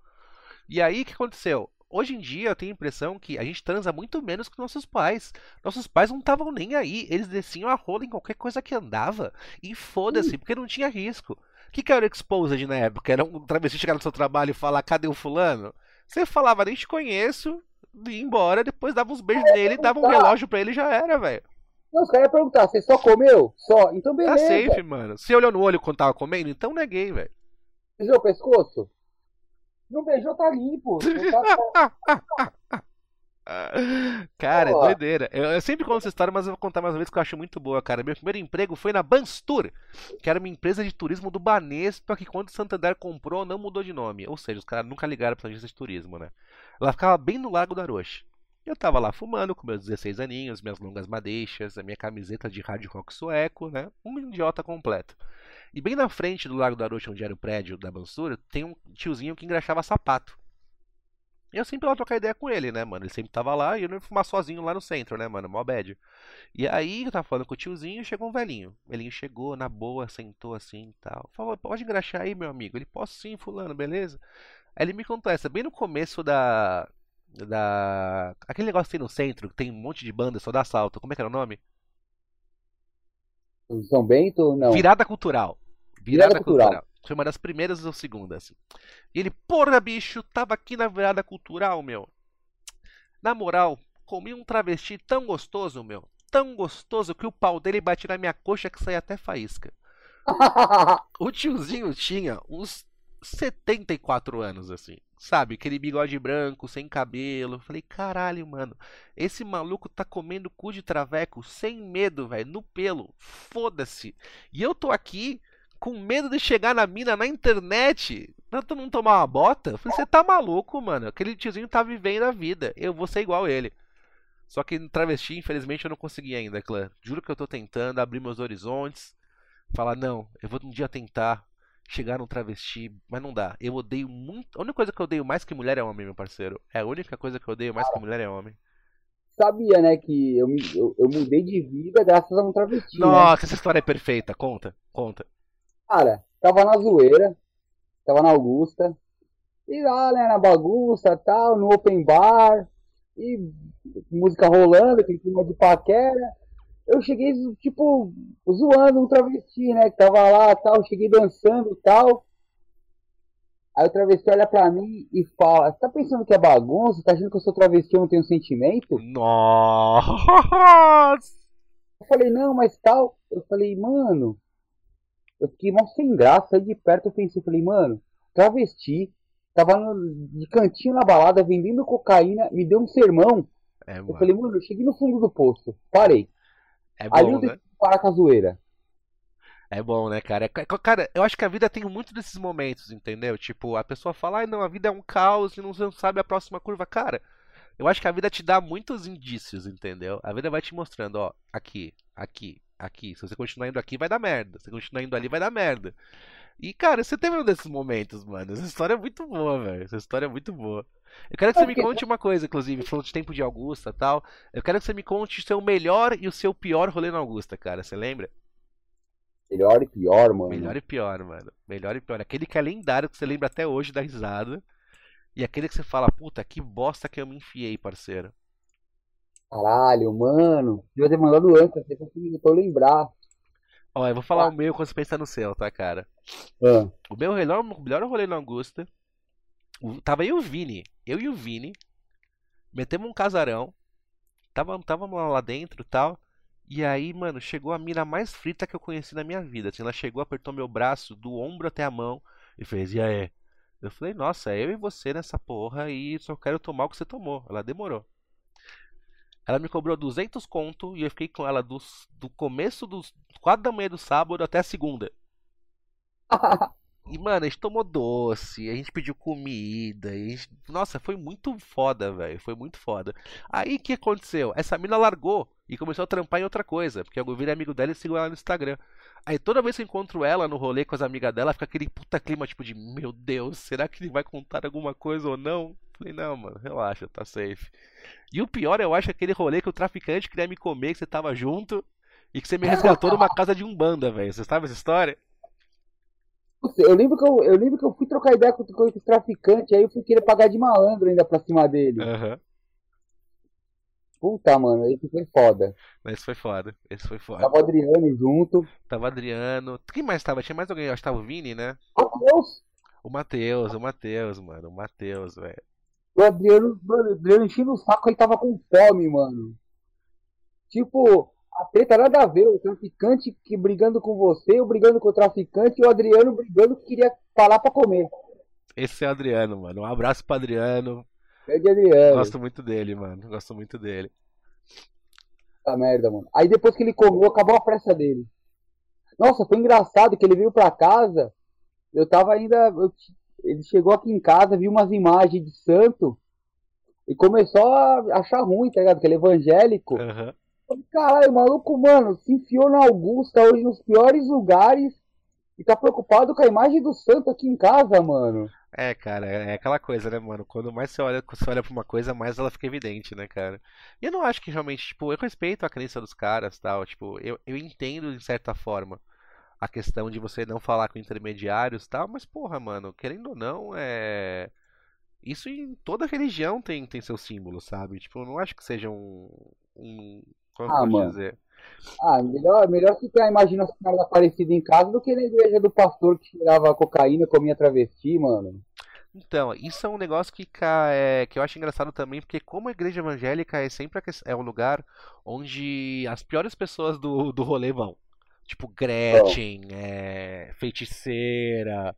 E aí, o que aconteceu? Hoje em dia eu tenho a impressão que a gente transa muito menos que nossos pais. Nossos pais não estavam nem aí. Eles desciam a rola em qualquer coisa que andava. E foda-se, porque não tinha risco. O que, que era o Exposed na época? Era um travesti chegar no seu trabalho e falar, cadê o fulano? Você falava, nem te conheço, ia embora, depois dava uns beijos é, nele, dava um relógio pra ele e já era, velho. Não, os caras iam perguntar, você só comeu? Só. Então tá beleza. Tá safe, mano. Você olhou no olho quando tava comendo? Então não é gay, velho. Viu o pescoço? Não beijou, tá limpo. Cara, é doideira. Eu, eu, sempre conto essa história, mas eu vou contar mais uma vez que eu acho muito boa, cara. Meu primeiro emprego foi na Banstur, que era uma empresa de turismo do Banespa, que quando o Santander comprou, não mudou de nome. Ou seja, os caras nunca ligaram pra agência de turismo, né? Ela ficava bem no Lago da Rocha. Eu tava lá fumando com meus 16 aninhos, minhas longas madeixas, a minha camiseta de hard rock sueco, né? Um idiota completo. E bem na frente do Lago do Arocha, onde era o prédio da Mansura, tem um tiozinho que engraxava sapato. E eu sempre ia lá trocar ideia com ele, né, mano? Ele sempre tava lá e eu não ia fumar sozinho lá no centro, né, mano? Mó bad. E aí eu tava falando com o tiozinho e chegou um velhinho. O velhinho chegou, na boa, sentou assim e tal. Falou, pode engraxar aí, meu amigo? Ele, posso sim, fulano, beleza? Aí ele me contou essa, bem no começo da. Da. Aquele negócio que tem no centro, que tem um monte de banda só dá salto. Como é que era o nome? São Bento? Não. Virada Cultural. Virada, virada cultural. cultural. Foi uma das primeiras ou segundas. Assim. E ele, porra, bicho, tava aqui na virada cultural, meu. Na moral, comi um travesti tão gostoso, meu. Tão gostoso que o pau dele batia na minha coxa que saía até faísca. o tiozinho tinha uns 74 anos, assim. sabe, aquele bigode branco, sem cabelo. Falei, caralho, mano, esse maluco tá comendo cu de traveco sem medo, velho, no pelo. Foda-se. E eu tô aqui com medo de chegar na mina na internet pra tu não tomar uma bota. Falei, você tá maluco, mano? Aquele tiozinho tá vivendo a vida. Eu vou ser igual ele. Só que no travesti, infelizmente, eu não consegui ainda, clã. Juro que eu tô tentando abrir meus horizontes. Falar, não, eu vou um dia tentar chegar num travesti, mas não dá. Eu odeio muito. A única coisa que eu odeio mais que mulher é homem, meu parceiro. É a única coisa que eu odeio mais que mulher é homem. Sabia, né, que eu, eu, eu mudei de vida graças a um travesti. né? Nossa, essa história é perfeita. Conta, conta. Cara, tava na zoeira, tava na Augusta, e lá, né, na bagunça tal, no open bar, e música rolando, aquele clima de paquera. Eu cheguei, tipo, zoando um travesti, né, que tava lá tal, cheguei dançando tal. Aí o travesti olha pra mim e fala: tá pensando que é bagunça? Tá achando que eu sou travesti e não tenho sentimento? Nossa! Eu falei: Não, mas tal. Eu falei: Mano, eu fiquei mal sem graça. Aí de perto eu pensei: Falei, mano, travesti, tava no, de cantinho na balada vendendo cocaína, me deu um sermão. É, Eu falei: Mano, eu cheguei no fundo do poço, parei. É Ali bom, eu né? decidi parar com a zoeira. É bom, né, cara? É- Cara, eu acho que a vida tem muito desses momentos, entendeu? Tipo, a pessoa fala, ai não, a vida é um caos e não sabe a próxima curva. Cara, eu acho que a vida te dá muitos indícios, entendeu? A vida vai te mostrando, ó, aqui, aqui, aqui. Se você continuar indo aqui, vai dar merda. Se você continuar indo ali, vai dar merda. E, cara, você teve um desses momentos, mano. Essa história é muito boa, velho. Essa história é muito boa. Eu quero que você me conte uma coisa, inclusive, falando de tempo de Augusta e tal. Eu quero que você me conte o seu melhor e o seu pior rolê na Augusta, cara. Você lembra? Melhor e pior, mano. Melhor e pior, mano. Melhor e pior. Aquele que é lendário, que você lembra até hoje da risada. E aquele que você fala, puta, que bosta que eu me enfiei, parceiro. Caralho, mano. Devia ter mandado antes, até que eu tô lembrar. Ó, eu vou falar o meu quando você pensar no seu, tá, cara? Ah, O meu melhor, o melhor rolê na Augusta. o- Tava eu e o Vini. Eu e o Vini. Metemos um casarão. Tava, tava lá lá dentro e tal. E aí, mano, chegou a mina mais frita que eu conheci na minha vida. Assim, ela chegou, apertou meu braço do ombro até a mão e fez, e aí? Eu falei, nossa, é eu e você nessa porra e só quero tomar o que você tomou. Ela demorou. Ela me cobrou 200 conto e eu fiquei com ela do, do começo dos 4 da manhã do sábado até a segunda. E, mano, a gente tomou doce, a gente pediu comida, a gente... Nossa, foi muito foda, velho. Foi muito foda. Aí, o que aconteceu? Essa mina largou e começou a trampar em outra coisa, porque eu virei amigo dela e sigo ela no Instagram. Aí, toda vez que eu encontro ela no rolê com as amigas dela, fica aquele puta clima, tipo, de Meu Deus, será que ele vai contar alguma coisa ou não? Falei, não, mano, relaxa, tá safe. E o pior, eu acho, é aquele rolê que o traficante queria me comer, que você tava junto e que você me resgatou numa casa de umbanda, velho. Você sabe essa história? Eu lembro que eu, eu lembro que eu fui trocar ideia com, com esse traficante, aí eu fui querer pagar de malandro ainda pra cima dele. Aham. Puta, mano, esse foi foda. Esse foi foda. Esse foi foda. Tava o Adriano junto. Tava Adriano. Quem mais tava? Tinha mais alguém? Eu acho que tava o Vini, né? Meu Deus! O Matheus, o Matheus, mano. O Matheus, velho. O Adriano, mano, o Adriano enchendo o saco, ele tava com fome, mano. Tipo, a treta nada a ver, o traficante que brigando com você, eu brigando com o traficante, e o Adriano brigando que queria falar pra comer. Esse é o Adriano, mano. Um abraço pro Adriano. É de Adriano. Gosto muito dele, mano. Gosto muito dele. Puta merda, mano. Aí depois que ele comeu, acabou a pressa dele. Nossa, foi engraçado que ele veio pra casa. Eu tava ainda. eu ele chegou aqui em casa, viu umas imagens de santo e começou a achar ruim, tá ligado? Que ele é evangélico. Falei, Caralho, o maluco, mano, se enfiou na Augusta hoje nos piores lugares e tá preocupado com a imagem do santo aqui em casa, mano. É, cara, é aquela coisa, né, mano? Quando mais você olha, você olha pra uma coisa, mais ela fica evidente, né, cara? E eu não acho que realmente, tipo, eu respeito a crença dos caras, tal, tipo, eu, eu entendo de certa forma a questão de você não falar com intermediários, tal, mas porra, mano, querendo ou não, é isso em toda religião tem tem seu símbolo, sabe? Tipo, eu não acho que seja um um como eu Ah, posso mano. dizer? Ah, melhor, melhor se ter a Senhora da Aparecida em casa do que na igreja do pastor que cheirava cocaína, comia travesti, mano. Então, isso é um negócio que, é, que eu acho engraçado também, porque como a igreja evangélica é sempre é um lugar onde as piores pessoas do, do rolê vão. Tipo, Gretchen, é, feiticeira.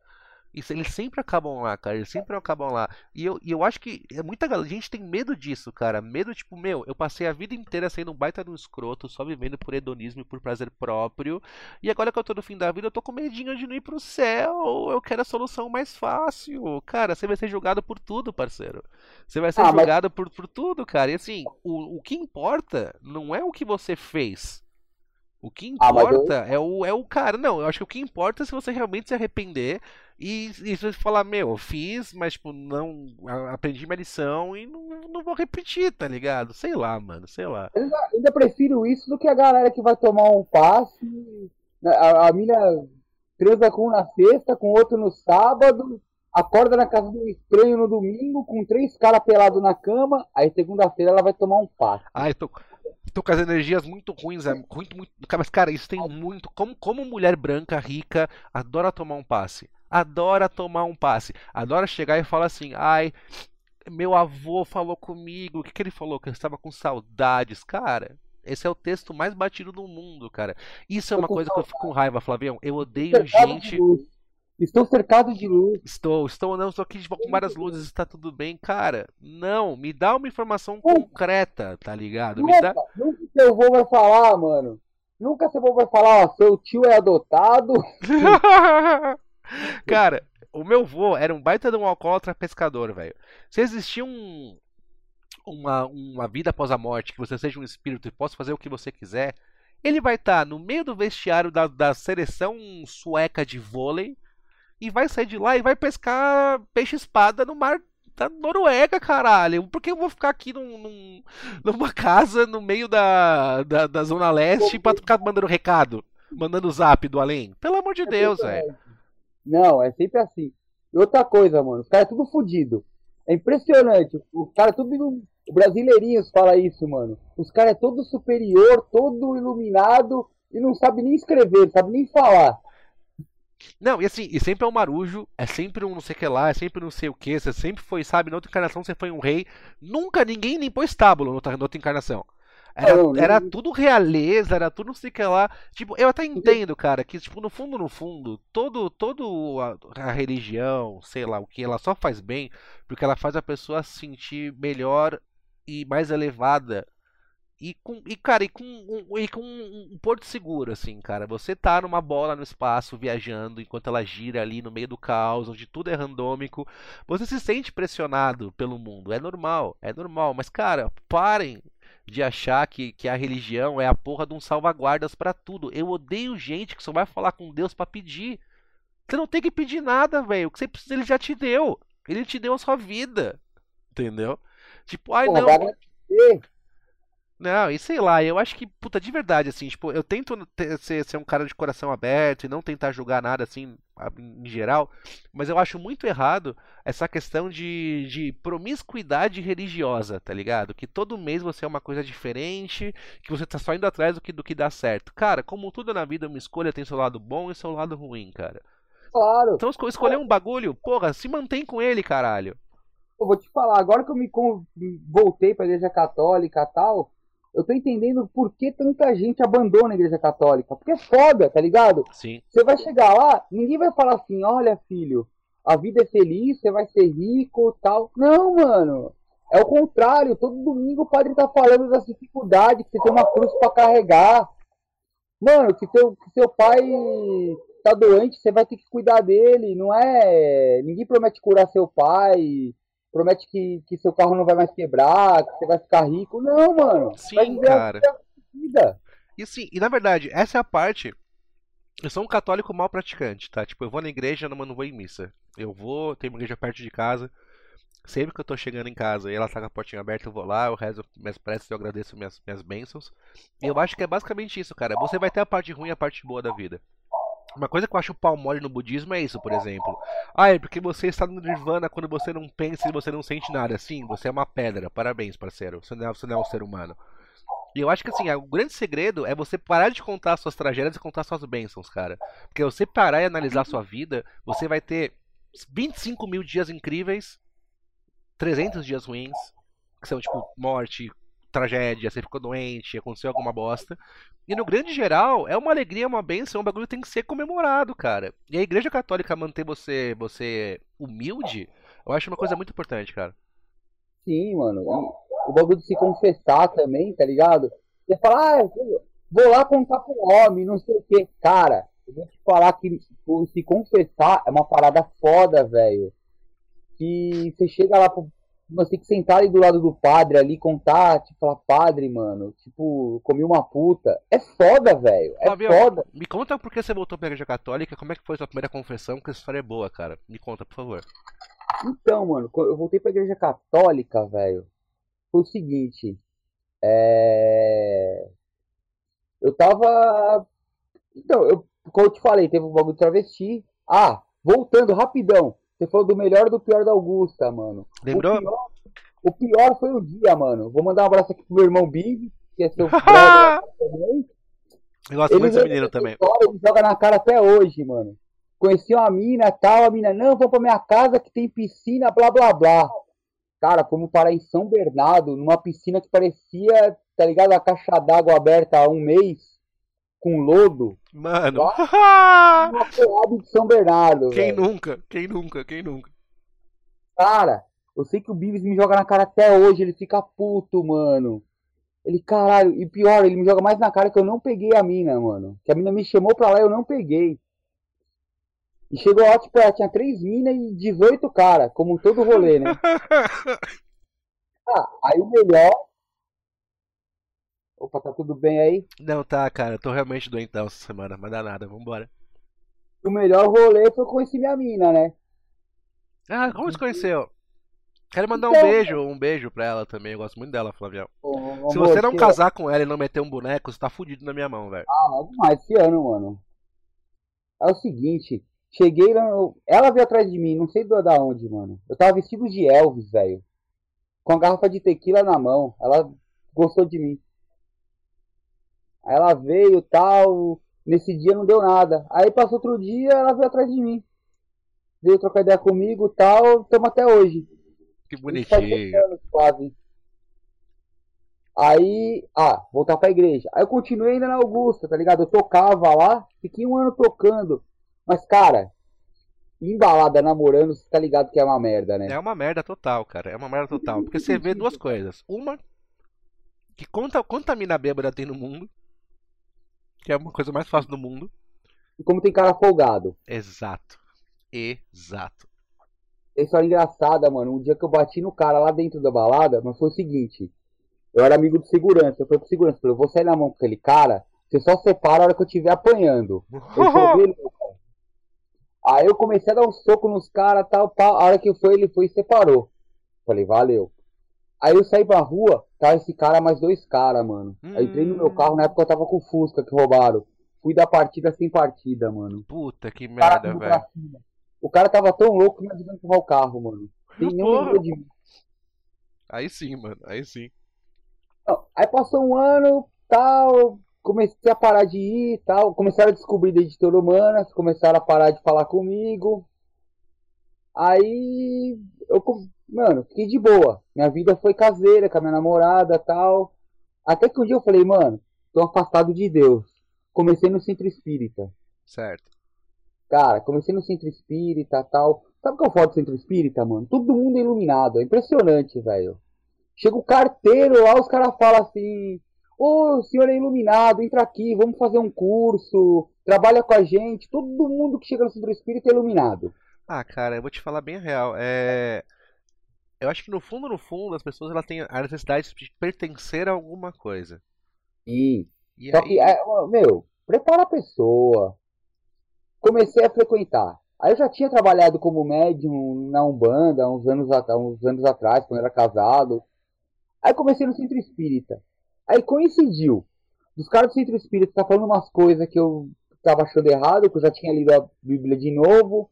Isso, eles sempre acabam lá, cara. Eles sempre acabam lá. E eu, e eu acho que é muita galera. A gente tem medo disso, cara. Medo, tipo, meu, eu passei a vida inteira sendo um baita de um escroto, só vivendo por hedonismo e por prazer próprio. E agora que eu tô no fim da vida, eu tô com medinho de não ir pro céu. Eu quero a solução mais fácil. Cara, você vai ser julgado por tudo, parceiro. Você vai ser Ah, mas- julgado por, por tudo, cara. E assim, o, o que importa não é o que você fez. O que Ah, mas eu- importa é, o, é o cara. Não, eu acho que o que importa é se você realmente se arrepender e, e você falar, meu, eu fiz, mas tipo, não. Aprendi minha lição e não, não vou repetir, tá ligado? Sei lá, mano, sei lá. Eu ainda, ainda prefiro isso do que a galera que vai tomar um passe. né, A, a mina transa com um na sexta, com outro no sábado, acorda na casa um estranho no domingo, com três caras pelados na cama, aí segunda-feira ela vai tomar um passe. Ai, tô, tô com as energias muito ruins, é muito, muito. Mas, cara, isso tem muito. Como, como mulher branca, rica, adora tomar um passe. Adora tomar um passe. Adora chegar e falar assim, ai. Meu avô falou comigo. O que, que ele falou? Que eu estava com saudades. Cara, esse é o texto mais batido do mundo, cara. Isso é uma coisa que eu fico com raiva, Flavião. Eu odeio gente. Estou cercado de luz. Estou, estou, não, estou aqui com várias luzes, está tudo bem. Cara, não, me dá uma informação concreta, tá ligado? Me dá. Nunca seu avô vai falar, mano. Nunca seu avô vai falar, ó, seu tio é adotado. Cara, o meu vô era um baita de um alcoólatra pescador, velho. Se existia um, uma, uma vida após a morte, que você seja um espírito e possa fazer o que você quiser, ele vai estar no meio do vestiário da, da seleção sueca de vôlei e vai sair de lá e vai pescar peixe-espada no mar da Noruega, caralho. Por que eu vou ficar aqui num, num- numa casa no meio da, da, da Zona Leste pra ficar mandando recado? Mandando zap do além? Pelo amor de Deus, velho. Não, é sempre assim. E outra coisa, mano, os caras é tudo fudido. É impressionante. Os caras tudo. O Brasileirinhos fala isso, mano. Os caras é todo superior, todo iluminado e não sabe nem escrever, não sabe nem falar. Não, e assim, e sempre é um marujo, é sempre um não sei o que lá, é sempre não sei o que, você sempre foi, sabe, na outra encarnação você foi um rei, nunca ninguém limpou estábulo na outra, na outra encarnação. Era, Não, era tudo realeza, era tudo não sei o que lá. Tipo, eu até entendo, cara, que, tipo, no fundo, no fundo, todo, todo a, a religião, sei lá o que, ela só faz bem porque ela faz a pessoa se sentir melhor e mais elevada. E com, e, cara, e com, um, e com um, um porto seguro, assim, cara. Você tá numa bola no espaço viajando enquanto ela gira ali no meio do caos, onde tudo é randômico. Você se sente pressionado pelo mundo. É normal, é normal. Mas, cara, parem de achar que, que a religião é a porra de um salvaguardas pra tudo. Eu odeio gente que só vai falar com Deus pra pedir. Você não tem que pedir nada, velho. O que você precisa, ele já te deu. Ele te deu a sua vida. Entendeu? Tipo, ai não. Não, e sei lá, eu acho que, puta, de verdade, assim, tipo, eu tento ter- ser, ser um cara de coração aberto e não tentar julgar nada, assim, em geral, mas eu acho muito errado essa questão de, de promiscuidade religiosa, tá ligado? Que todo mês você é uma coisa diferente, que você tá só indo atrás do que, do que dá certo. Cara, como tudo na vida, uma escolha tem seu lado bom e seu lado ruim, cara. Claro. Então, esco- escolher um bagulho, porra, se mantém com ele, caralho. Eu vou te falar, agora que eu me voltei pra igreja católica e tal, eu tô entendendo por que tanta gente abandona a igreja católica. Porque é foda, tá ligado? Sim. Você vai chegar lá, ninguém vai falar assim, olha, filho, a vida é feliz, você vai ser rico tal. Não, mano. É o contrário, todo domingo o padre tá falando das dificuldades, que você tem uma cruz pra carregar. Mano, que seu, que seu pai tá doente, você vai ter que cuidar dele. Não é. Ninguém promete curar seu pai, promete que, que seu carro não vai mais quebrar, que você vai ficar rico. Não, mano. Sim, cara. E assim, e na verdade, essa é a parte. Eu sou um católico mal praticante, tá? Tipo, eu vou na igreja, mas não vou em missa. Eu vou, tem uma igreja perto de casa. Sempre que eu tô chegando em casa e ela tá com a portinha aberta, eu vou lá, eu rezo minhas preces, eu agradeço minhas, minhas bênçãos. E eu acho que é basicamente isso, cara. Você vai ter a parte ruim e a parte boa da vida. Uma coisa que eu acho pau mole no budismo é isso, por exemplo. Ah, é porque você está no nirvana quando você não pensa e você não sente nada. Sim, você é uma pedra. Parabéns, parceiro. Você não é, você não é um ser humano. E eu acho que assim, o grande segredo é você parar de contar suas tragédias e contar suas bênçãos, cara. Porque você parar e analisar sua vida, você vai ter 25 mil dias incríveis, 300 dias ruins, que são tipo morte, tragédia, você ficou doente, aconteceu alguma bosta. E no grande geral, é uma alegria, uma bênção, um bagulho que tem que ser comemorado, cara. E a igreja católica manter você, você humilde, eu acho uma coisa muito importante, cara. Sim, mano. E o bagulho de se confessar também, tá ligado? Você fala, ah, vou lá contar pro homem, não sei o quê. Cara, eu vou te falar que se confessar é uma parada foda, velho. Que você chega lá pro, você tem que sentar ali do lado do padre ali, contar, tipo, falar, padre, mano, tipo, comi uma puta. É foda, velho. É Fabio, foda. Me conta por que você voltou pra igreja católica, como é que foi a sua primeira confissão, que essa história é boa, cara. Me conta, por favor. Então, mano, eu voltei pra igreja católica, velho. Foi o seguinte. É. Eu tava. Então, eu, como eu te falei, teve um bagulho de travesti. Ah, voltando rapidão. Você falou do melhor e do pior da Augusta, mano. Lembrou? O pior, o pior foi o dia, mano. Vou mandar um abraço aqui pro meu irmão Big, que é seu também. Eu gosto ele muito desse menino também. História, ele joga na cara até hoje, mano. Conheci uma mina tal, a mina, não, vou pra minha casa que tem piscina, blá blá blá. Cara, fomos parar em São Bernardo, numa piscina que parecia, tá ligado, a caixa d'água aberta há um mês com lodo. Mano. Uma Coab de São Bernardo. Quem nunca? Quem nunca? Quem nunca? Cara, eu sei que o Bives me joga na cara até hoje, ele fica puto, mano. Ele, caralho, e pior, ele me joga mais na cara que eu não peguei a mina, mano. Que a mina me chamou pra lá e eu não peguei. E chegou lá, tipo, ela tinha três minas e 18 cara, como todo rolê, né? ah, aí o melhor Opa, tá tudo bem aí? Não, tá, cara. Eu tô realmente doentão essa semana, mas dá nada, vambora. O melhor rolê foi conhecer minha mina, né? Ah, como você conheceu? Quero mandar então, um beijo, um beijo pra ela também. Eu gosto muito dela, Flavião. Se você não casar com ela e não meter um boneco, você tá fudido na minha mão, velho. Ah, mas esse ano, mano. É o seguinte, cheguei lá. Ela veio atrás de mim, não sei da onde, mano. Eu tava vestido de Elvis, velho. Com a garrafa de tequila na mão. Ela gostou de mim. Aí ela veio tal. Nesse dia não deu nada. Aí passou outro dia, ela veio atrás de mim. Veio trocar ideia comigo tal. Estamos até hoje. Que bonitinho. Anos, quase. Aí, ah, voltar pra igreja. Aí eu continuei ainda na Augusta, tá ligado? Eu tocava lá, fiquei um ano tocando. Mas, cara, embalada namorando, você tá ligado que é uma merda, né? É uma merda total, cara. É uma merda total. Porque você vê duas coisas. Uma, que quanta, quanta mina bêbada tem no mundo que é uma coisa mais fácil do mundo. E como tem cara folgado. Exato. Exato. Essa é engraçada, mano. Um dia que eu bati no cara lá dentro da balada, mas foi o seguinte. Eu era amigo de segurança. Eu falei pro segurança, eu vou sair na mão com aquele cara, você só separa a hora que eu estiver apanhando. Eu Aí eu comecei a dar um soco nos caras, tal, tal. A hora que foi, ele foi e separou. Falei, valeu. Aí eu saí pra rua, tá esse cara mais dois caras, mano. Hum. Aí entrei no meu carro, na época eu tava com o Fusca que roubaram. Fui da partida sem partida, mano. Puta que merda, velho. O cara tava tão louco que me ajudou a empurrar o carro, mano. Tem nenhum de Aí sim, mano, aí sim. aí passou um ano, tal, comecei a parar de ir tal. Começaram a descobrir da editora Humanas, começaram a parar de falar comigo. Aí eu mano, fiquei de boa. Minha vida foi caseira, com a minha namorada tal. Até que um dia eu falei, mano, tô afastado de Deus. Comecei no centro espírita. Certo. Cara, comecei no centro espírita tal. Sabe o que eu falo do centro espírita, mano? Todo mundo é iluminado. É impressionante, velho. Chega o carteiro lá, os caras falam assim: Ô, o senhor é iluminado, entra aqui, vamos fazer um curso, trabalha com a gente. Todo mundo que chega no centro espírita é iluminado. Ah, cara, eu vou te falar bem real. É eu acho que no fundo, no fundo, as pessoas elas têm a necessidade de pertencer a alguma coisa. E, e só aí... que, é, meu, prepara a pessoa. Comecei a frequentar. Aí eu já tinha trabalhado como médium na Umbanda uns anos, uns anos atrás, quando era casado. Aí comecei no centro espírita. Aí coincidiu. Dos caras do centro espírita tá falando umas coisas que eu tava achando errado, que eu já tinha lido a Bíblia de novo.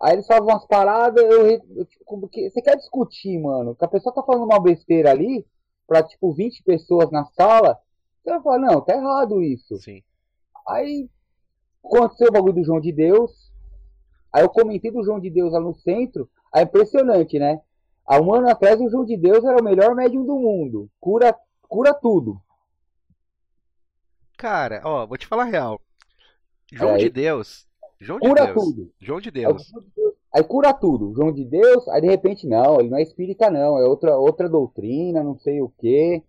Aí eles fazem umas paradas, eu, eu tipo, que, você quer discutir, mano, que a pessoa tá falando uma besteira ali, pra tipo 20 pessoas na sala, você vai falar, não, tá errado isso. Sim. Aí aconteceu o bagulho do João de Deus, aí eu comentei do João de Deus lá no centro, aí é impressionante, né? Há um ano atrás o João de Deus era o melhor médium do mundo, cura cura tudo. Cara, ó, vou te falar a real. João Aí- de Deus. João de Cura Deus. tudo. João de Deus. Aí cura tudo. João de Deus, aí de repente não, ele não é espírita não, é outra, outra doutrina, não sei o quê.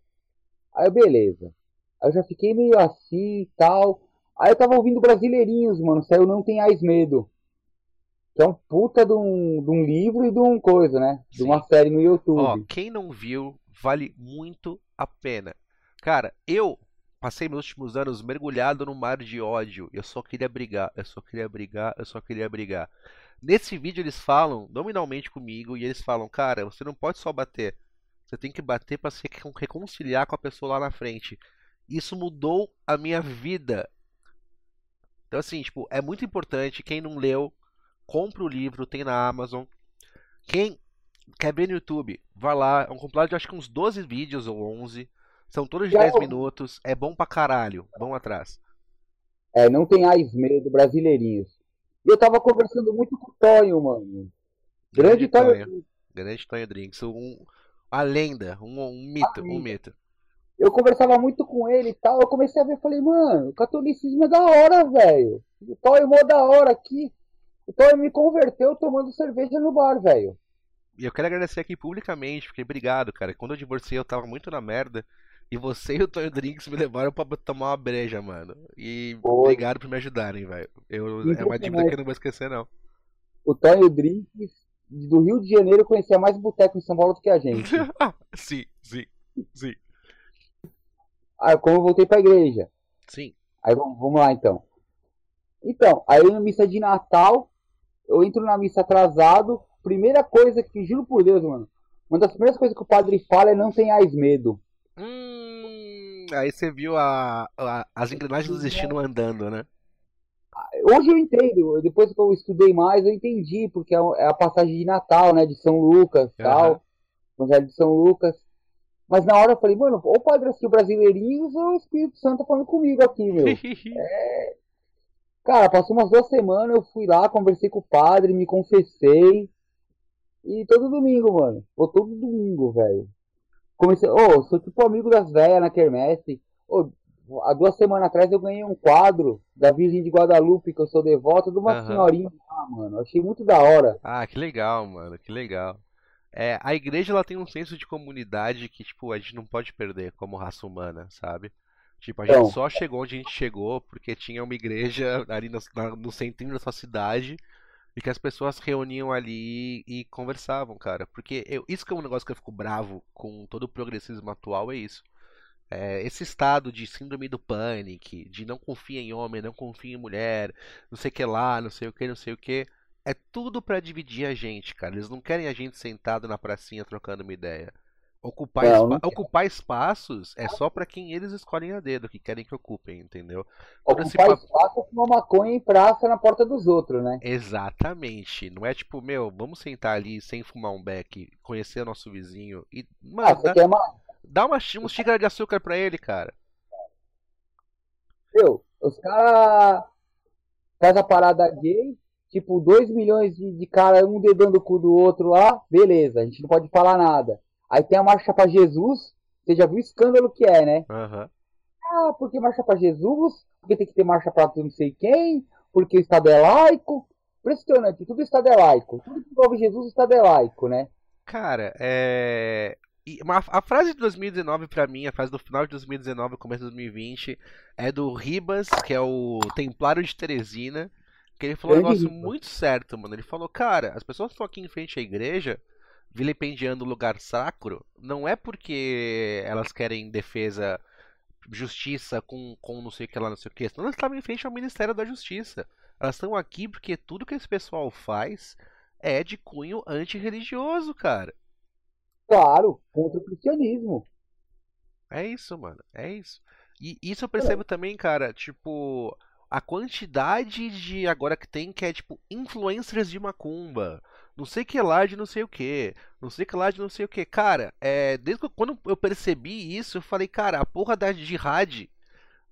Aí beleza. Aí eu já fiquei meio assim e tal. Aí eu tava ouvindo Brasileirinhos, mano, saiu Não Tenhais Medo. Que é um puta de um, de um livro e de um coisa, né? De uma série no YouTube. Ó, quem não viu, vale muito a pena. Cara, eu passei meus últimos anos mergulhado no mar de ódio. Eu só queria brigar, eu só queria brigar, eu só queria brigar. Nesse vídeo eles falam nominalmente comigo e eles falam, cara, você não pode só bater. Você tem que bater pra se recon- reconciliar com a pessoa lá na frente. Isso mudou a minha vida. Então assim, tipo, é muito importante, quem não leu, compra o livro, tem na Amazon. Quem quer ver no YouTube, vai lá, é um compilado de acho que uns 12 vídeos ou 11. São todos de Já 10 ouvi. minutos, é bom pra caralho, bom atrás. É, Não Tenhais Medo, Brasileirinhos. E eu tava conversando muito com o Tonho, mano. Grande Tonho. Grande Tonho Drinks, um, a lenda, um, um mito, um mito. eu conversava muito com ele e tal, eu comecei a ver, falei, mano, o catolicismo é da hora, velho. O Toy é mó da hora aqui. O Toy me converteu tomando cerveja no bar, velho. E eu quero agradecer aqui publicamente, porque obrigado, cara. Quando eu divorciei eu tava muito na merda. E você e o Tonho Drinks me levaram pra tomar uma breja, mano. E Foi. obrigado por me ajudarem, velho. É uma dívida Impressionante. que eu não vou esquecer, não. O Toy Drinks do Rio de Janeiro conhecia mais boteco em São Paulo do que a gente. sim, sim, sim, Aí, como eu voltei pra igreja. sim. Aí vamos, vamos lá então. Então, aí na missa de Natal, eu entro na missa atrasado. Primeira coisa que, juro por Deus, mano, uma das primeiras coisas que o padre fala é não tenhais medo. Aí você viu a, a- as engrenagens do destino andando, né? Hoje eu entendo, depois que eu estudei mais, eu entendi, porque é é a passagem de Natal, né, de São Lucas, tal, Evangelho de São Lucas. Mas na hora eu falei, mano, ou o padre assistiu Brasileirinhos ou o Espírito Santo tá falando comigo aqui, meu. Cara, passou umas duas semanas, eu fui lá, conversei com o padre, me confessei. E todo domingo, mano. Ou todo domingo, velho. Comecei, ô, eu sou tipo amigo das velhas na quermesse. Ô, há duas semanas atrás eu ganhei um quadro da Virgem de Guadalupe, que eu sou devoto, de uma Aham. senhorinha lá, mano. Achei muito da hora. Ah, que legal, mano, que legal. É, a igreja ela tem um senso de comunidade que, tipo, a gente não pode perder como raça humana, sabe? Tipo, a gente Então. só chegou onde a gente chegou porque tinha uma igreja ali no, na- no centrinho da sua cidade e que as pessoas reuniam ali e conversavam, cara. Porque eu, isso que é um negócio que eu fico bravo com todo o progressismo atual, é isso. É, esse estado de síndrome do pânico, de não confia em homem, não confia em mulher, não sei o que lá, não sei o que, não sei o que. É tudo pra dividir a gente, cara. Eles não querem a gente sentado na pracinha trocando uma ideia. Ocupar, espa- ocupar espaços é só pra quem eles escolhem a dedo, que querem que ocupem, entendeu? Ocupar papo- espaço com uma maconha em praça na porta dos outros, né? Exatamente. Não é tipo, meu, vamos sentar ali sem fumar um beck, conhecer nosso vizinho e, Ah, mano, você dá, quer dá uma, xí- uma xícara de açúcar pra ele, cara. Meu, os caras faz a parada gay, tipo, 2 milhões de, de cara, um dedando o cu do outro lá, beleza, a gente não pode falar nada. Aí tem a marcha pra Jesus, você já viu o escândalo que é, né? Aham. Ah, porque marcha pra Jesus, porque tem que ter marcha pra não sei quem, porque o Estado é laico. Impressionante, tudo o Estado é laico. Tudo que envolve Jesus, o Estado é laico, né? Cara, é. a frase de 2019 pra mim, a frase do final de 2019 começo de 2020, é do Ribas, que é o Templário de Teresina, que ele falou um negócio muito certo, mano. Ele falou, cara, as pessoas que estão aqui em frente à igreja, vilipendiando o lugar sacro, não é porque elas querem defesa, justiça com, com não sei o que lá, não sei o que, senão elas estavam em frente ao Ministério da Justiça. Elas estão aqui porque tudo que esse pessoal faz é de cunho antirreligioso, cara. Claro, contra o cristianismo. É isso, mano. É isso. E isso eu percebo também, cara, tipo, a quantidade de agora que tem que é tipo influencers de macumba. Não sei que lá de não sei o que. Não sei que lá de não sei o que. Cara, é, desde que, quando eu percebi isso, eu falei, cara, a porra da jihad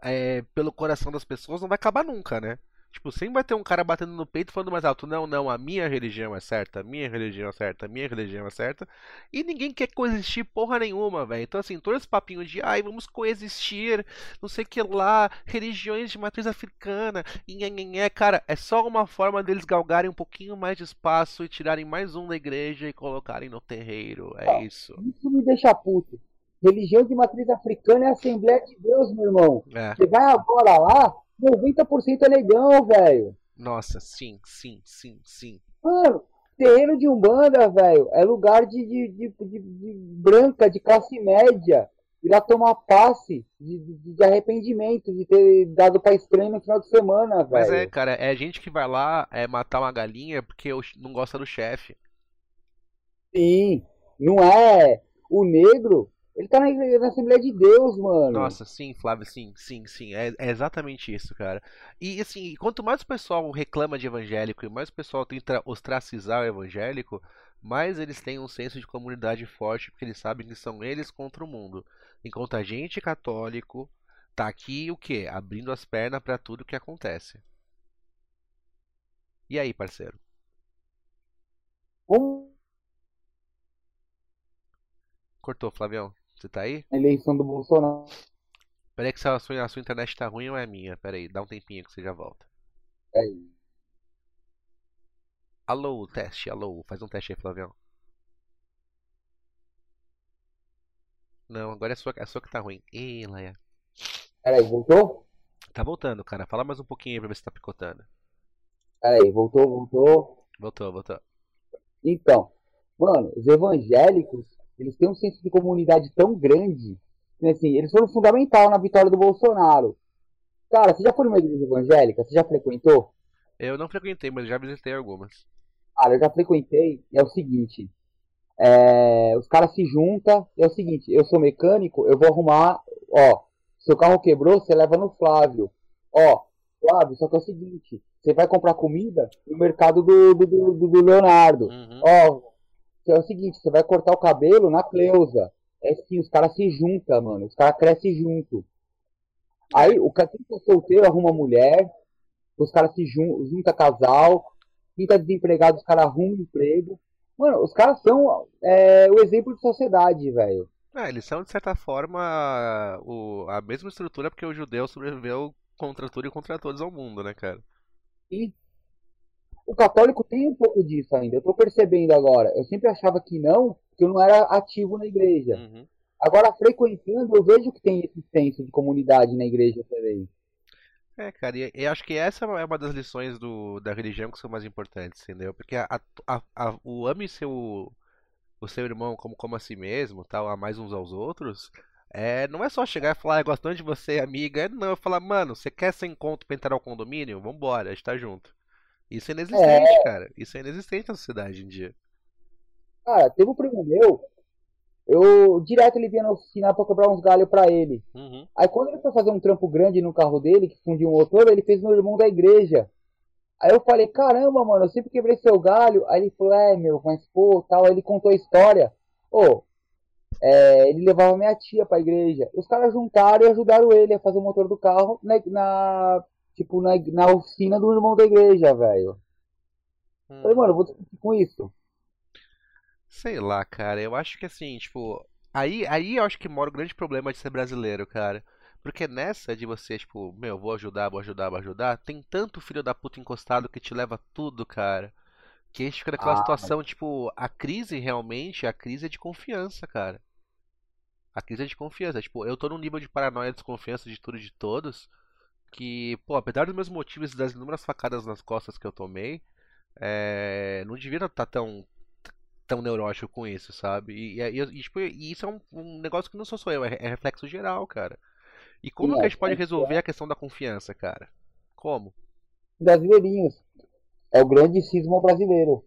é, pelo coração das pessoas não vai acabar nunca, né? Tipo, sempre vai ter um cara batendo no peito falando mais alto, não, não, a minha religião é certa, a minha religião é certa, a minha religião é certa. E ninguém quer coexistir porra nenhuma, velho. Então, assim, todo esse papinho de, ai, vamos coexistir, não sei o que lá, religiões de matriz africana, e cara, é só uma forma deles galgarem um pouquinho mais de espaço e tirarem mais um da igreja e colocarem no terreiro. É ah, isso. Isso me deixa puto. Religião de matriz africana é a Assembleia de Deus, meu irmão. É. Você vai agora lá, 90% é negão, velho. Nossa, sim, sim, sim, sim. Mano, terreno de Umbanda, velho, é lugar de, de, de, de, de branca, de classe média. Ir lá tomar passe de, de, de, arrependimento de ter dado pra estranho no final de semana, velho. Mas é, cara, é gente que vai lá é, matar uma galinha porque não gosta do chefe. Sim, não é. O negro ele tá na, na, Assembleia de Deus, mano. Nossa, sim, Flávio, sim, sim, sim. É, é, exatamente isso, cara. E assim, quanto mais o pessoal reclama de evangélico e mais o pessoal tenta ostracizar o evangélico, mais eles têm um senso de comunidade forte, porque eles sabem que são eles contra o mundo. Enquanto a gente católico tá aqui o quê? Abrindo as pernas para tudo que acontece. E aí, parceiro? Cortou, Flavião. Você tá aí? Eleição do Bolsonaro. Peraí que a sua, a sua internet tá ruim ou é minha? Peraí, dá um tempinho que você já volta. É. Alô, teste, alô. Faz um teste aí, Flavião. Não, agora é a sua, é a sua que tá ruim. Ih, Laia. Peraí, voltou? Tá voltando, cara. Fala mais um pouquinho aí pra ver se tá picotando. Peraí, voltou, voltou. Voltou, voltou. Então, mano, os evangélicos eles têm um senso de comunidade tão grande. Né, assim, eles foram fundamental na vitória do Bolsonaro. Cara, você já foi numa igreja evangélica? Você já frequentou? Eu não frequentei, mas já visitei algumas. Cara, eu já frequentei. É o seguinte: é, os caras se juntam. É o seguinte: eu sou mecânico, eu vou arrumar. Ó, seu carro quebrou, você leva no Flávio. Ó, Flávio, só que é o seguinte: você vai comprar comida no mercado do, do, do, do Leonardo. Uhum. Ó, é o seguinte, você vai cortar o cabelo na Cleusa. É assim, os caras se juntam, mano. Os caras crescem junto. Aí o cara que tá solteiro arruma mulher, os caras se juntam, junta casal, quem tá desempregado, os caras arrumam emprego. Mano, os caras são é, o exemplo de sociedade, velho. É, eles são, de certa forma, o, a mesma estrutura porque o judeu sobreviveu contra tudo e contra todos ao mundo, né, cara? E o católico tem um pouco disso ainda. Eu tô percebendo agora. Eu sempre achava que não, que eu não era ativo na igreja. Uhum. Agora, frequentando, eu vejo que tem esse senso de comunidade na igreja também. É, cara, e, e acho que essa é uma das lições do, da religião que são mais importantes, entendeu? Porque a, a, a, o ame seu, o seu irmão como, como a si mesmo, tal, a mais uns aos outros, é, não é só chegar e falar, ah, gostando de você, amiga. Não, eu falar, mano, você quer ser encontro pra entrar ao condomínio? Vambora, a gente tá junto. Isso é inexistente, é... cara. Isso é inexistente na sociedade hoje em dia. Cara, teve um primo meu, eu direto ele vinha na oficina pra quebrar uns galhos pra ele. Uhum. Aí quando ele foi fazer um trampo grande no carro dele, que fundiu um motor, ele fez no irmão da igreja. Aí eu falei, caramba, mano, eu sempre quebrei seu galho. Aí ele falou, é, meu, mas pô, tal. Aí ele contou a história. Ô, é, ele levava minha tia pra igreja. Os caras juntaram e ajudaram ele a fazer o motor do carro na, na tipo, na, na oficina do irmão da igreja, velho. Hum. Falei, mano, eu vou discutir com isso. Sei lá, cara, eu acho que assim, tipo. Aí, aí eu acho que mora o grande problema de ser brasileiro, cara. Porque nessa de você, tipo, meu, vou ajudar, vou ajudar, vou ajudar, tem tanto filho da puta encostado que te leva tudo, cara. Que a gente fica naquela ah, situação, mas... tipo, a crise realmente, a crise é de confiança, cara. A crise é de confiança. Tipo, eu tô num nível de paranoia, desconfiança de tudo e de todos que, pô, apesar dos meus motivos e das inúmeras facadas nas costas que eu tomei, é, não devia estar tão tão neurótico com isso, sabe? E, e, e, tipo, e isso é um, um, negócio que não sou só eu, é, é reflexo geral, cara. E como Sim, que a gente pode é resolver a questão da confiança, cara? Como? Brasileirinhos. É o grande cisma brasileiro.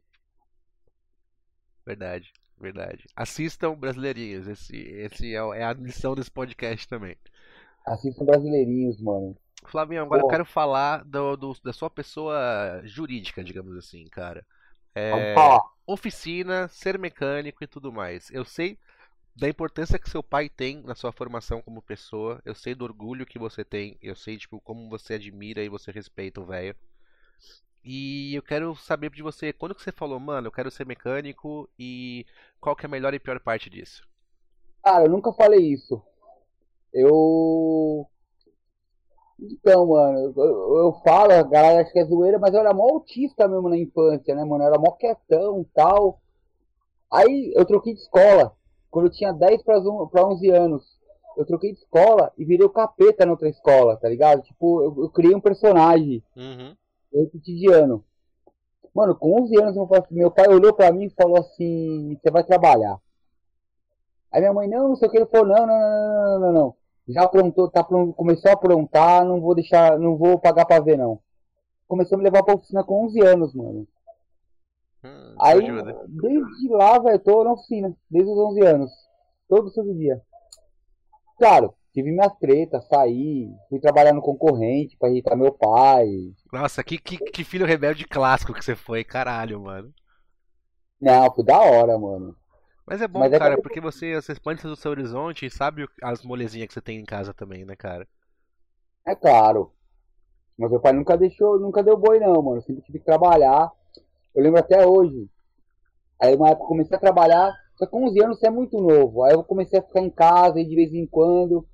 Verdade, verdade. Assistam brasileirinhos. Esse, esse é, é a missão desse podcast também. Assistam brasileirinhos, mano. Flavinho, agora Pô. eu quero falar do, do, da sua pessoa jurídica, digamos assim, cara. É, oficina, ser mecânico e tudo mais. Eu sei da importância que seu pai tem na sua formação como pessoa. Eu sei do orgulho que você tem. Eu sei, tipo, como você admira e você respeita o velho. E eu quero saber de você, quando que você falou, mano, eu quero ser mecânico e qual que é a melhor e pior parte disso? Cara, eu nunca falei isso. Eu. Então, mano, eu, eu falo, a galera acha que é zoeira, mas eu era mó autista mesmo na infância, né, mano? Eu era mó quietão e tal. Aí eu troquei de escola, quando eu tinha 10 para 11 anos. Eu troquei de escola e virei o capeta na outra escola, tá ligado? Tipo, eu, eu criei um personagem. Uhum. cotidiano. Mano, com 11 anos meu pai olhou pra mim e falou assim: Você vai trabalhar. Aí minha mãe, não, não sei o que, ele falou: Não, não, não, não, não, não. Já aprontou, tá, começou a aprontar, não vou deixar, não vou pagar pra ver, não. Começou a me levar pra oficina com 11 anos, mano. Hum, Aí, desde lá, velho, tô na oficina, desde os 11 anos. Todo santo dia. Claro, tive minhas tretas, saí, fui trabalhar no concorrente pra irritar meu pai. Nossa, que, que, que filho rebelde clássico que você foi, caralho, mano. Não, foi da hora, mano. Mas é bom, Mas é cara, que... porque você, você expande o seu horizonte e sabe as molezinhas que você tem em casa também, né, cara? É claro. Mas meu pai nunca deixou, nunca deu boi não, mano. sempre tive que trabalhar. Eu lembro até hoje. Aí uma época eu comecei a trabalhar, só com 11 anos você é muito novo. Aí eu comecei a ficar em casa de vez em quando.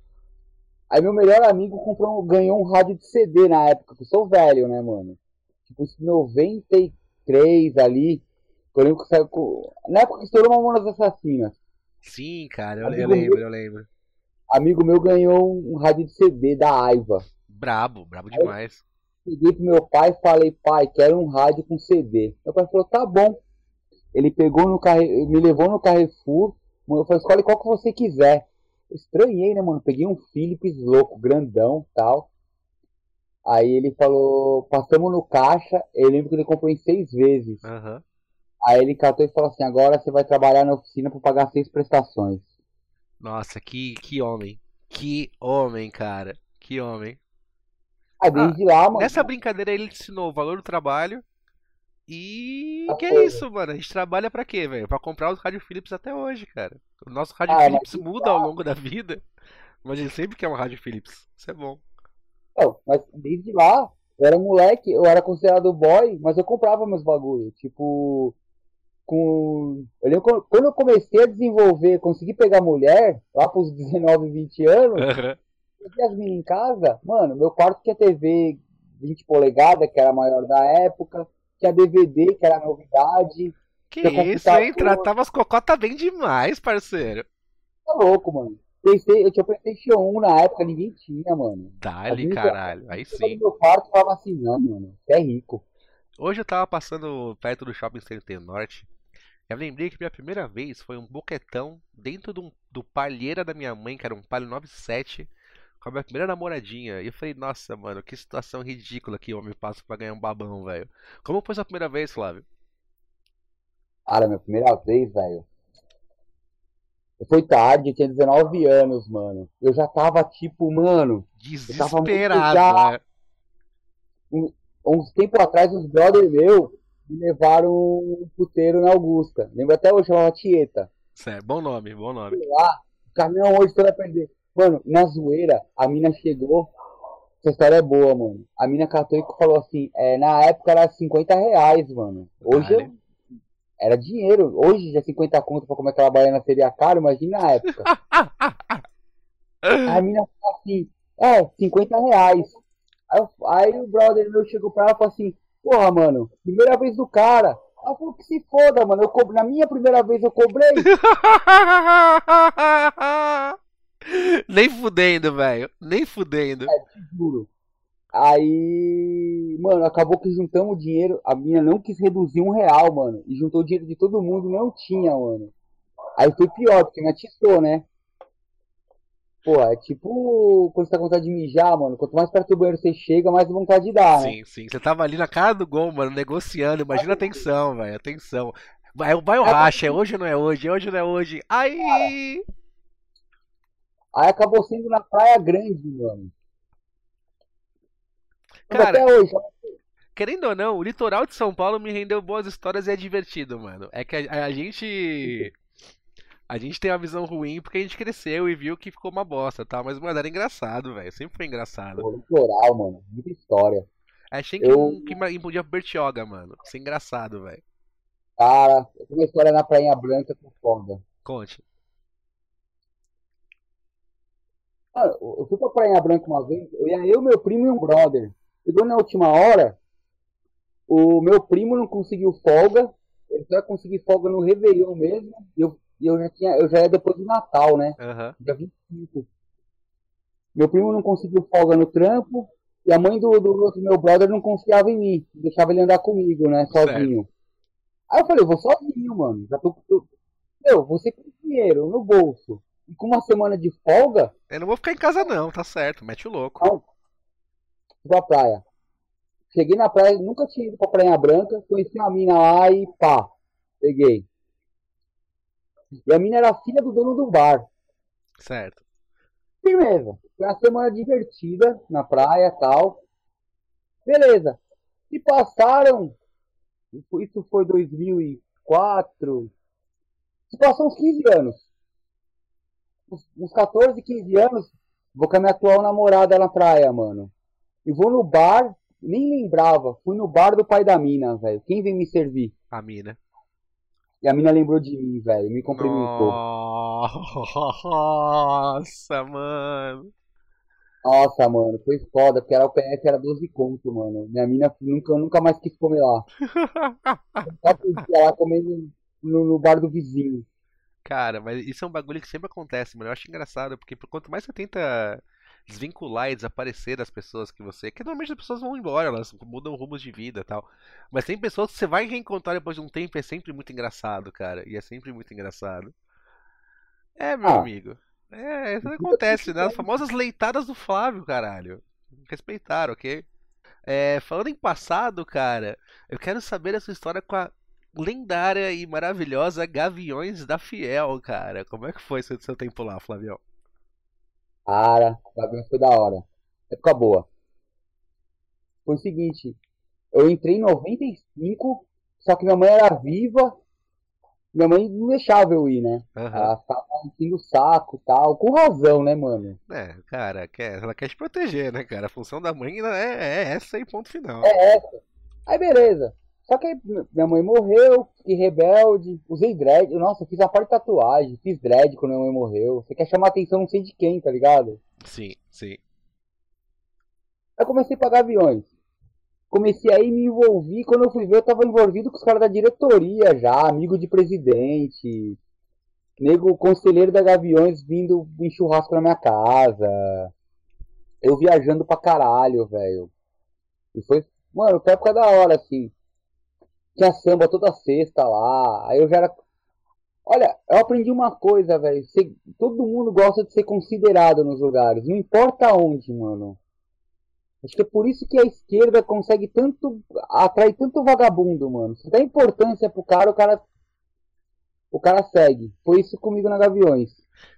Aí meu melhor amigo comprou, ganhou um rádio de CD na época, que eu sou velho, né, mano? Tipo, isso em 93 ali. Eu lembro que saiu. Na época que estourou Mamonas Assassinas. Sim, cara, eu, eu lembro, meu, eu lembro. Amigo meu ganhou um rádio de CD da Aiva. Brabo, brabo demais. Peguei pro meu pai e falei, pai, quero um rádio com CD. Meu pai falou, tá bom. Ele pegou no carre... me levou no Carrefour. Eu falei, escolhe qual que você quiser. Eu estranhei, né, mano? Peguei um Philips louco, grandão tal. Aí ele falou, passamos no caixa. Eu lembro que ele comprou em seis vezes. Uhum. Aí ele catou e falou assim: agora você vai trabalhar na oficina para pagar seis prestações. Nossa, que, que homem. Que homem, cara. Que homem. Ah, desde ah, lá, mano. Nessa brincadeira ele ensinou o valor do trabalho e que é isso, mano? A gente trabalha pra quê, velho? Pra comprar os Rádio Philips até hoje, cara. O nosso Rádio ah, Philips muda ao longo da vida, mas a gente sempre quer um Rádio Philips. Isso é bom. Não, mas desde lá, eu era moleque, eu era considerado boy, mas eu comprava meus bagulhos. Tipo, com. Eu quando eu comecei a desenvolver, consegui pegar mulher, lá pros 19, 20 anos, uhum. as meninas em casa, mano, meu quarto tinha TV 20 polegadas, que era a maior da época tinha DVD, que era novidade. Que isso, hein? Tratava as cocotas bem demais, parceiro. Tá louco, mano. Eu tinha PlayStation 1 na época, ninguém tinha, mano. Dali, caralho. Aí sim. No meu quarto falava assim, não, mano, você é rico. Hoje eu tava passando perto do Shopping Center Norte. Eu lembrei que minha primeira vez foi um boquetão dentro do, do palheira da minha mãe, que era um palio 97 com a minha primeira namoradinha. E eu falei, nossa, mano, que situação ridícula que o homem passa pra ganhar um babão, velho. Como foi sua primeira vez, Flávio? Cara, minha primeira vez, velho. Foi tarde, eu tinha 19 anos, mano. Eu já tava tipo, mano. Desesperado, já... né? Um, uns tempo atrás, uns brother meu me levaram um puteiro na Augusta. Lembro até hoje, chamava Tieta. Certo, bom nome, bom nome. Lá, o caminhão hoje todo a perder. Mano, na zoeira, a mina chegou. Essa história é boa, mano. A mina e falou assim: é, na época era 50 reais, mano. Hoje eu, era dinheiro. Hoje já 50 conto pra comer aquela baiana seria caro, imagina na época. a mina falou assim: é, 50 reais. Aí, aí, o brother meu chegou pra ela e falou assim: porra, mano, primeira vez do cara. Ela falou que se foda, mano. Eu co... Na minha primeira vez eu cobrei. Nem fudendo, velho. Nem fudendo. É, te juro. Aí, mano, acabou que juntamos o dinheiro. A minha não quis reduzir um real, mano. E juntou o dinheiro de todo mundo, não tinha, mano. Aí foi pior, porque me atiçou, né? Pô, é tipo quando você tá com vontade de mijar, mano. Quanto mais perto do banheiro você chega, mais vontade de dar, né? Sim, sim. Você tava ali na cara do gol, mano, negociando. Imagina a atenção, velho. Atenção. Vai, vai o racha, é hoje ou não é hoje? É hoje ou não é hoje? Aí. Aí acabou sendo na Praia Grande, mano. Cara, até hoje. Querendo ou não, o litoral de São Paulo me rendeu boas histórias e é divertido, mano. É que a, a gente. A gente tem uma visão ruim porque a gente cresceu e viu que ficou uma bosta, tá? Mas, mano, era engraçado, velho. Sempre foi engraçado. O litoral, mano. Muita história. Achei que, Eu- que impodia Bertioga, mano. Isso é engraçado, velho. Cara, eu tenho uma história na Prainha Branca é foda. Conte. Eu fui pra Prainha Branca uma vez, eu ia eu, meu primo e um brother. Chegou na última hora, o meu primo não conseguiu folga, ele só ia conseguir folga no Réveillon mesmo, e eu, e eu já tinha, eu já ia depois do Natal, né? Aham. Dia 25. Meu primo não conseguiu folga no trampo, e a mãe do, do outro meu brother não confiava em mim, deixava ele andar comigo, né, sozinho. Aí eu falei, eu vou sozinho, mano, já tô, tô... Meu, você com dinheiro no bolso, e com uma semana de folga, Eu não vou ficar em casa, não, tá certo. Mete o louco. Não. Fui pra praia. Cheguei na praia, nunca tinha ido pra Praia Branca, conheci uma mina lá e pá, peguei. E a mina era filha do dono do bar. Certo. Firmeza. Foi uma semana divertida na praia e tal. Beleza. Se passaram. Isso foi 2004. Se passou uns 15 anos. Uns 14, 15 anos. Vou com a minha atual namorada na praia, mano. E vou no bar. Nem lembrava. Fui no bar do pai da mina, velho. Quem vem me servir? A mina. E a mina lembrou de mim, velho. Me cumprimentou. Nossa, mano. Nossa, mano, foi foda, porque era o PF era 12 conto, mano. Minha mina nunca, nunca mais quis comer lá. Só podia lá comendo no, no bar do vizinho. Cara, mas isso é um bagulho que sempre acontece, mano. Eu acho engraçado, porque por quanto mais você tenta desvincular e desaparecer das pessoas que você. Que normalmente as pessoas vão embora, elas mudam rumos de vida e tal. Mas tem pessoas que você vai reencontrar depois de um tempo e é sempre muito engraçado, cara. E é sempre muito engraçado. É, meu Ah. amigo. É, isso acontece, né? As famosas leitadas do Flávio, caralho. Respeitar, ok? É, falando em passado, cara, eu quero saber a sua história com a lendária e maravilhosa Gaviões da Fiel, cara. Como é que foi seu, seu tempo lá, Flavião? Cara, o bagulho foi da hora. Época boa. Foi o seguinte, eu entrei em 95, só que minha mãe era viva. Minha mãe não deixava eu ir, né? Aham. Ela ficava enchendo o saco e tal. Com razão, né, mano? É, cara, quer, ela quer te proteger, né, cara? A função da mãe é, é essa e ponto final. É essa. Aí beleza. Só que minha mãe morreu, fiquei rebelde, usei dread. Nossa, fiz a parte de tatuagem, fiz dread quando minha mãe morreu. Você quer chamar atenção não sei de quem, tá ligado? Sim, sim. Aí comecei a pagar aviões. Comecei aí me envolvi, quando eu fui ver, eu tava envolvido com os caras da diretoria já, amigo de presidente. Nego conselheiro da Gaviões vindo em churrasco na minha casa. Eu viajando pra caralho, velho. E foi, mano, foi época da hora, assim. Tinha samba toda sexta lá. Aí eu já era. Olha, eu aprendi uma coisa, velho. Todo mundo gosta de ser considerado nos lugares. Não importa onde, mano. Acho que é por isso que a esquerda consegue tanto. atrai tanto vagabundo, mano. Se dá importância pro cara, o cara. O cara segue. Foi isso comigo na Gaviões.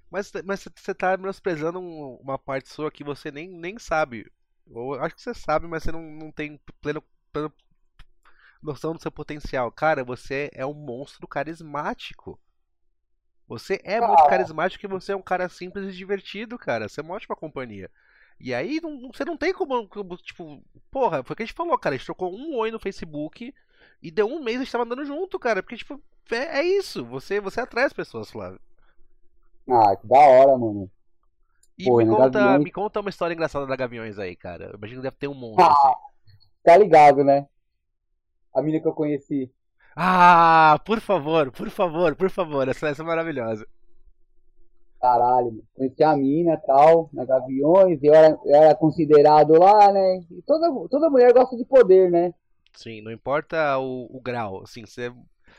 Mas, mas você tá menosprezando um- uma parte sua que você nem, nem sabe. Eu acho que você sabe, mas você não, não tem pleno, pleno noção do seu potencial. Cara, você é um monstro carismático. Você é muito carismático e você é um cara simples e divertido, cara. Você é uma ótima companhia. E aí não- você não tem como, como, tipo, porra, foi o que a gente falou, cara. A gente trocou um oi no Facebook e deu um mês a gente tava andando junto, cara. Porque, tipo, é, é isso. Você, você atrai as pessoas, Flávio. Ah, que da hora, mano. E Pô, me conta, Gaviões- me conta uma história engraçada da Gaviões aí, cara. Eu imagino que deve ter um monte, Ah. assim. Tá ligado, né? A mina que eu conheci. Ah, por favor, por favor, por favor. Essa, essa é maravilhosa. Caralho, mano. Conheci a mina e tal, na Gaviões, eu era, eu era considerado lá, né? E toda, toda mulher gosta de poder, né? Sim, não importa o, o grau. Assim, você,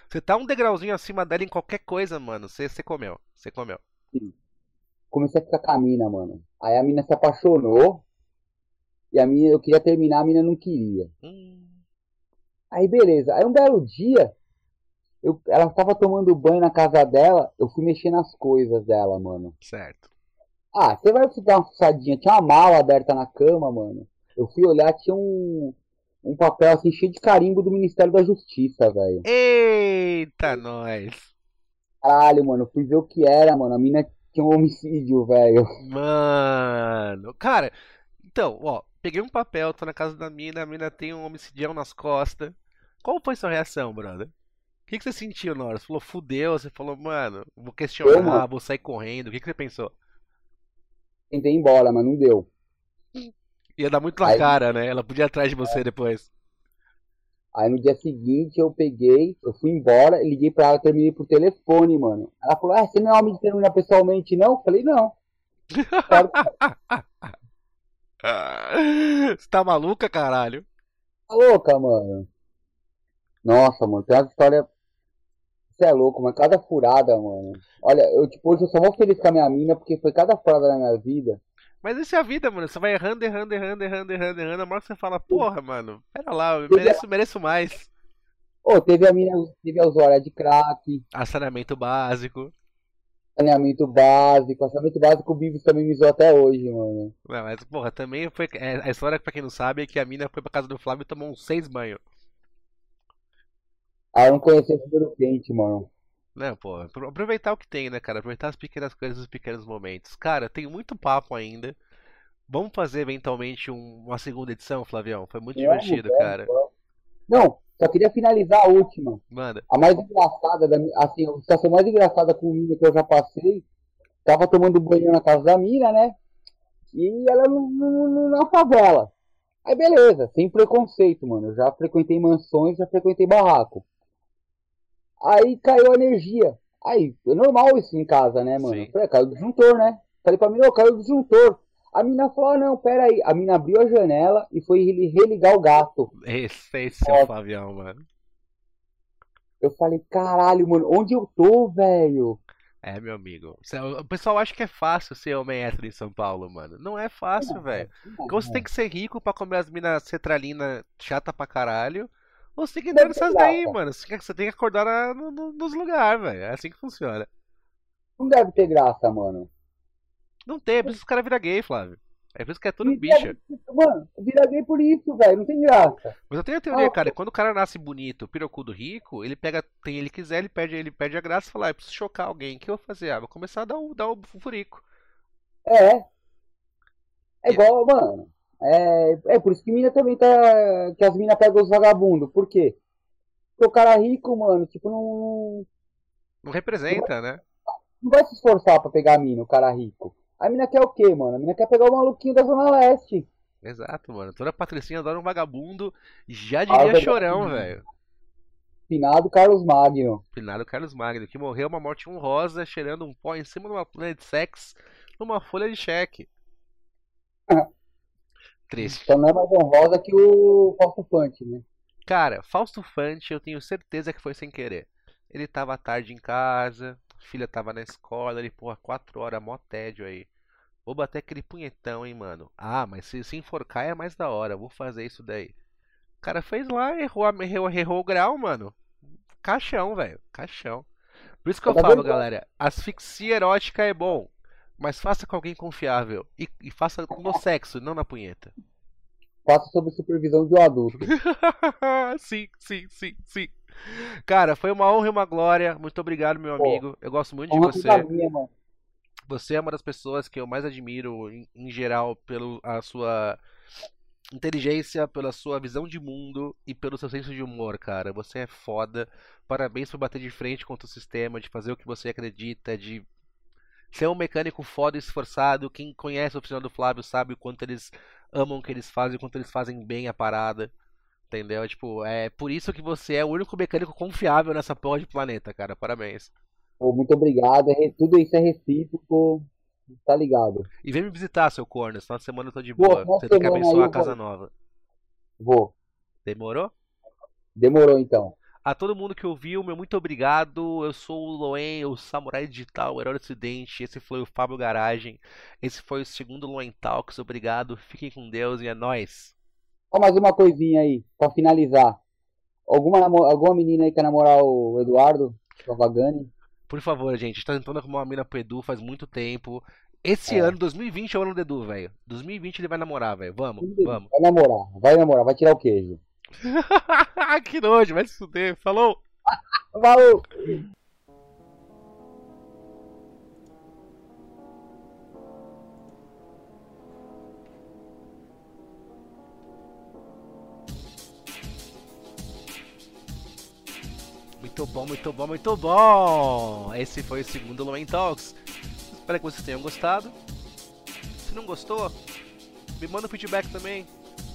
você tá um degrauzinho acima dela em qualquer coisa, mano. Você, você comeu. Você comeu. Comecei a ficar com a mina, mano. Aí a mina se apaixonou. E a mina, eu queria terminar, a mina não queria. Hum, Aí beleza. Aí um belo dia, eu, ela tava tomando banho na casa dela, eu fui mexer nas coisas dela, mano. certo. Ah, você vai dar uma fuçadinha. Tinha uma mala aberta na cama, mano. Eu fui olhar, tinha um, um papel assim cheio de carimbo do Ministério da Justiça, velho. Eita, nós. Caralho, mano, eu fui ver o que era, mano. A mina tinha um homicídio, velho. Mano. Cara, então, ó. peguei um papel, tô na casa da mina, a mina tem um homicidião nas costas. Qual foi sua reação, brother? O que, que você sentiu na hora? Você falou, fudeu, você falou, mano, vou questionar, vou sair correndo. O que, que você pensou? Tentei ir embora, mas não deu. Ia dar muito na Aí- cara, né? Ela podia ir atrás de você depois. Aí no dia seguinte eu peguei, eu fui embora, liguei pra ela, terminei por telefone, mano. Ela falou, ah, você não é homem de terminar pessoalmente, não? Eu falei, não. Claro que Você tá maluca, caralho? tá louca, mano. Nossa, mano, tem uma história. Você é louco, mas cada furada, mano. Olha, eu tipo, hoje eu só vou feliz com a minha mina porque foi cada furada na minha vida. Mas isso é a vida, mano. Você vai errando, errando, errando, errando, errando, errando. A hora que você fala, porra, mano, pera lá, eu mereço, mereço mais. Ô, teve a mina, teve a usuária de crack, Assaneamento básico. saneamento básico, saneamento básico o Bibis também me zoou até hoje, mano. Não, mas, porra, também foi. é, a história, pra quem não sabe, é que a mina foi pra casa do Flávio e tomou uns seis banhos. Ah, eu não conhecia o chuveiro quente, mano. Não, pô, apro- aproveitar o que tem, né, cara? Aproveitar as pequenas coisas, os pequenos momentos. Cara, tem muito papo ainda. Vamos fazer eventualmente um- uma segunda edição, Flavião? Foi muito Vamos, divertido, vamos, cara. Não, só queria finalizar a última. Manda. A mais engraçada, da, assim, a situação mais engraçada com mina que eu já passei, tava tomando banho na casa da mina, né? E ela na favela. Aí beleza, sem preconceito, mano. Eu já frequentei mansões, já frequentei barraco. Aí caiu a energia. Aí, é normal isso em casa, né, mano? Sim. Eu Falei, caiu o disjuntor, né? Falei pra mina, ô, caiu o disjuntor. A mina falou, ah, não, pera aí. A mina abriu a janela e foi reli- religar o gato. Esse, esse é o Ó. Flavião, mano. Eu falei, caralho, mano, onde eu tô, velho? É, meu amigo. Cê- O pessoal acha que é fácil ser homem hétero em São Paulo, mano. Não é fácil, velho. Porque você tem que ser rico pra comer as minas cetralina chata pra caralho. Você tem que entrar nessas daí, graça. mano. Você tem que- acordar na- no- no- nos lugares, velho. É assim que funciona. Não deve ter graça, mano. Não tem, é por isso que os caras viram gay, Flávio. É por isso que é tudo bicha. Mano, vira gay por isso, velho. Não tem graça. Mas eu tenho a teoria, Ah, cara, quando o cara nasce bonito, pirocudo rico, ele pega quem ele quiser, ele perde, ele perde a graça e fala, ah, eu preciso chocar alguém. O que eu vou fazer? Ah, vou começar a dar o, dar o furico. É. É igual, mano. É, é por isso que mina também tá. Que as minas pegam os vagabundos. Por quê? Porque o cara rico, mano, tipo, não, Não representa, né? não vai se esforçar pra pegar a mina, o cara rico. A mina quer o quê, mano? A mina quer pegar o maluquinho da Zona Leste. Exato, mano. Toda patricinha adora um vagabundo. Já Ah, diria verdade. chorão, velho. Finado Carlos Magno. Finado Carlos Magno, que morreu uma morte honrosa cheirando um pó em cima de uma plana de sexo numa folha de cheque. Triste. Então não é mais honrosa que o Fausto Fante, né? Cara, Fausto Fante, eu tenho certeza que foi sem querer. Ele tava tarde em casa, filha tava na escola, ele, porra, quatro horas, mó tédio aí. Vou bater aquele punhetão, hein, mano. Ah, mas se se enforcar é mais da hora, vou fazer isso daí. O cara fez lá, errou, errou, errou o grau, mano. Caixão, velho, caixão. Por isso que eu Tá falo, galera, asfixia erótica é bom, mas faça com alguém confiável. E, e faça no sexo, não na punheta. Faça sob supervisão de um adulto. sim, sim, sim, sim. Cara, foi uma honra e uma glória. Muito obrigado, meu Pô, amigo. Eu gosto muito de você. minha. Você é uma das pessoas que eu mais admiro em, em geral pela sua inteligência, pela sua visão de mundo e pelo seu senso de humor, cara. Você é foda. Parabéns por bater de frente contra o sistema, de fazer o que você acredita, de ser um mecânico foda e esforçado. Quem conhece o oficina do Flávio sabe o quanto eles amam o que eles fazem, o quanto eles fazem bem a parada. Entendeu? Tipo, é por isso que você é o único mecânico confiável nessa porra de planeta, cara. Parabéns. Pô, muito obrigado. É Tudo isso é recíproco. Tá ligado? E vem me visitar, seu corno. Essa semana eu tô de Pô, boa. final Você tem que semana aí abençoar a casa vou. nova. Vou. Demorou? Demorou então. A todo mundo que ouviu, meu muito obrigado. Eu sou o Loen, o Samurai Digital, o Herói do Ocidente. Esse foi o Fábio Garagem. Esse foi o segundo Loen Talks. Obrigado. Fiquem com Deus e é nóis. Só mais uma coisinha aí, pra finalizar. Alguma, alguma menina aí quer namorar o Eduardo Cavagani? Por favor, gente. A gente tá tentando arrumar uma mina pro Edu faz muito tempo. Esse É. ano, 2020, é o ano do Edu, velho. 2020 ele vai namorar, velho. Vamos, vamos. Vai namorar, vai namorar, vai tirar o queijo. que nojo, vai se fuder. Falou! Falou! Muito bom, muito bom, muito bom! Esse foi o segundo Lumen Talks. Espero que vocês tenham gostado. Se não gostou, me manda um feedback também.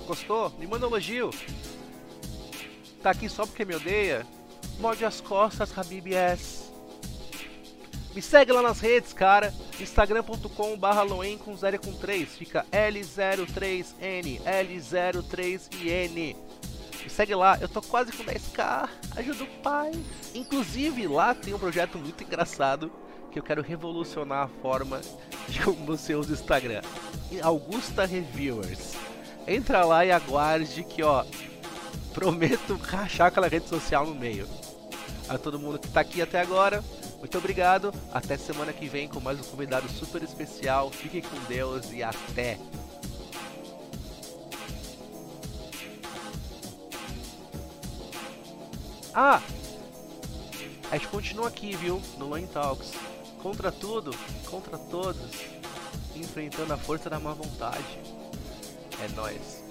Gostou? Me manda um elogio. Tá aqui só porque me odeia? Morde as costas, Habib S. Me segue lá nas redes, cara. Instagram.com barra Loen com 0 com 3. Fica L03N, L03IN. Me segue lá, eu tô quase com 10k. Ajuda o pai. Inclusive, lá tem um projeto muito engraçado que eu quero revolucionar a forma de como você usa o Instagram. Augusta Reviewers. Entra lá e aguarde que, ó, prometo rachar aquela rede social no meio. A todo mundo que tá aqui até agora, muito obrigado. Até semana que vem com mais um convidado super especial. Fiquem com Deus e até! Ah! A gente continua aqui, viu? No Loin Talks. Contra tudo, contra todos, enfrentando a força da má vontade. É nóis.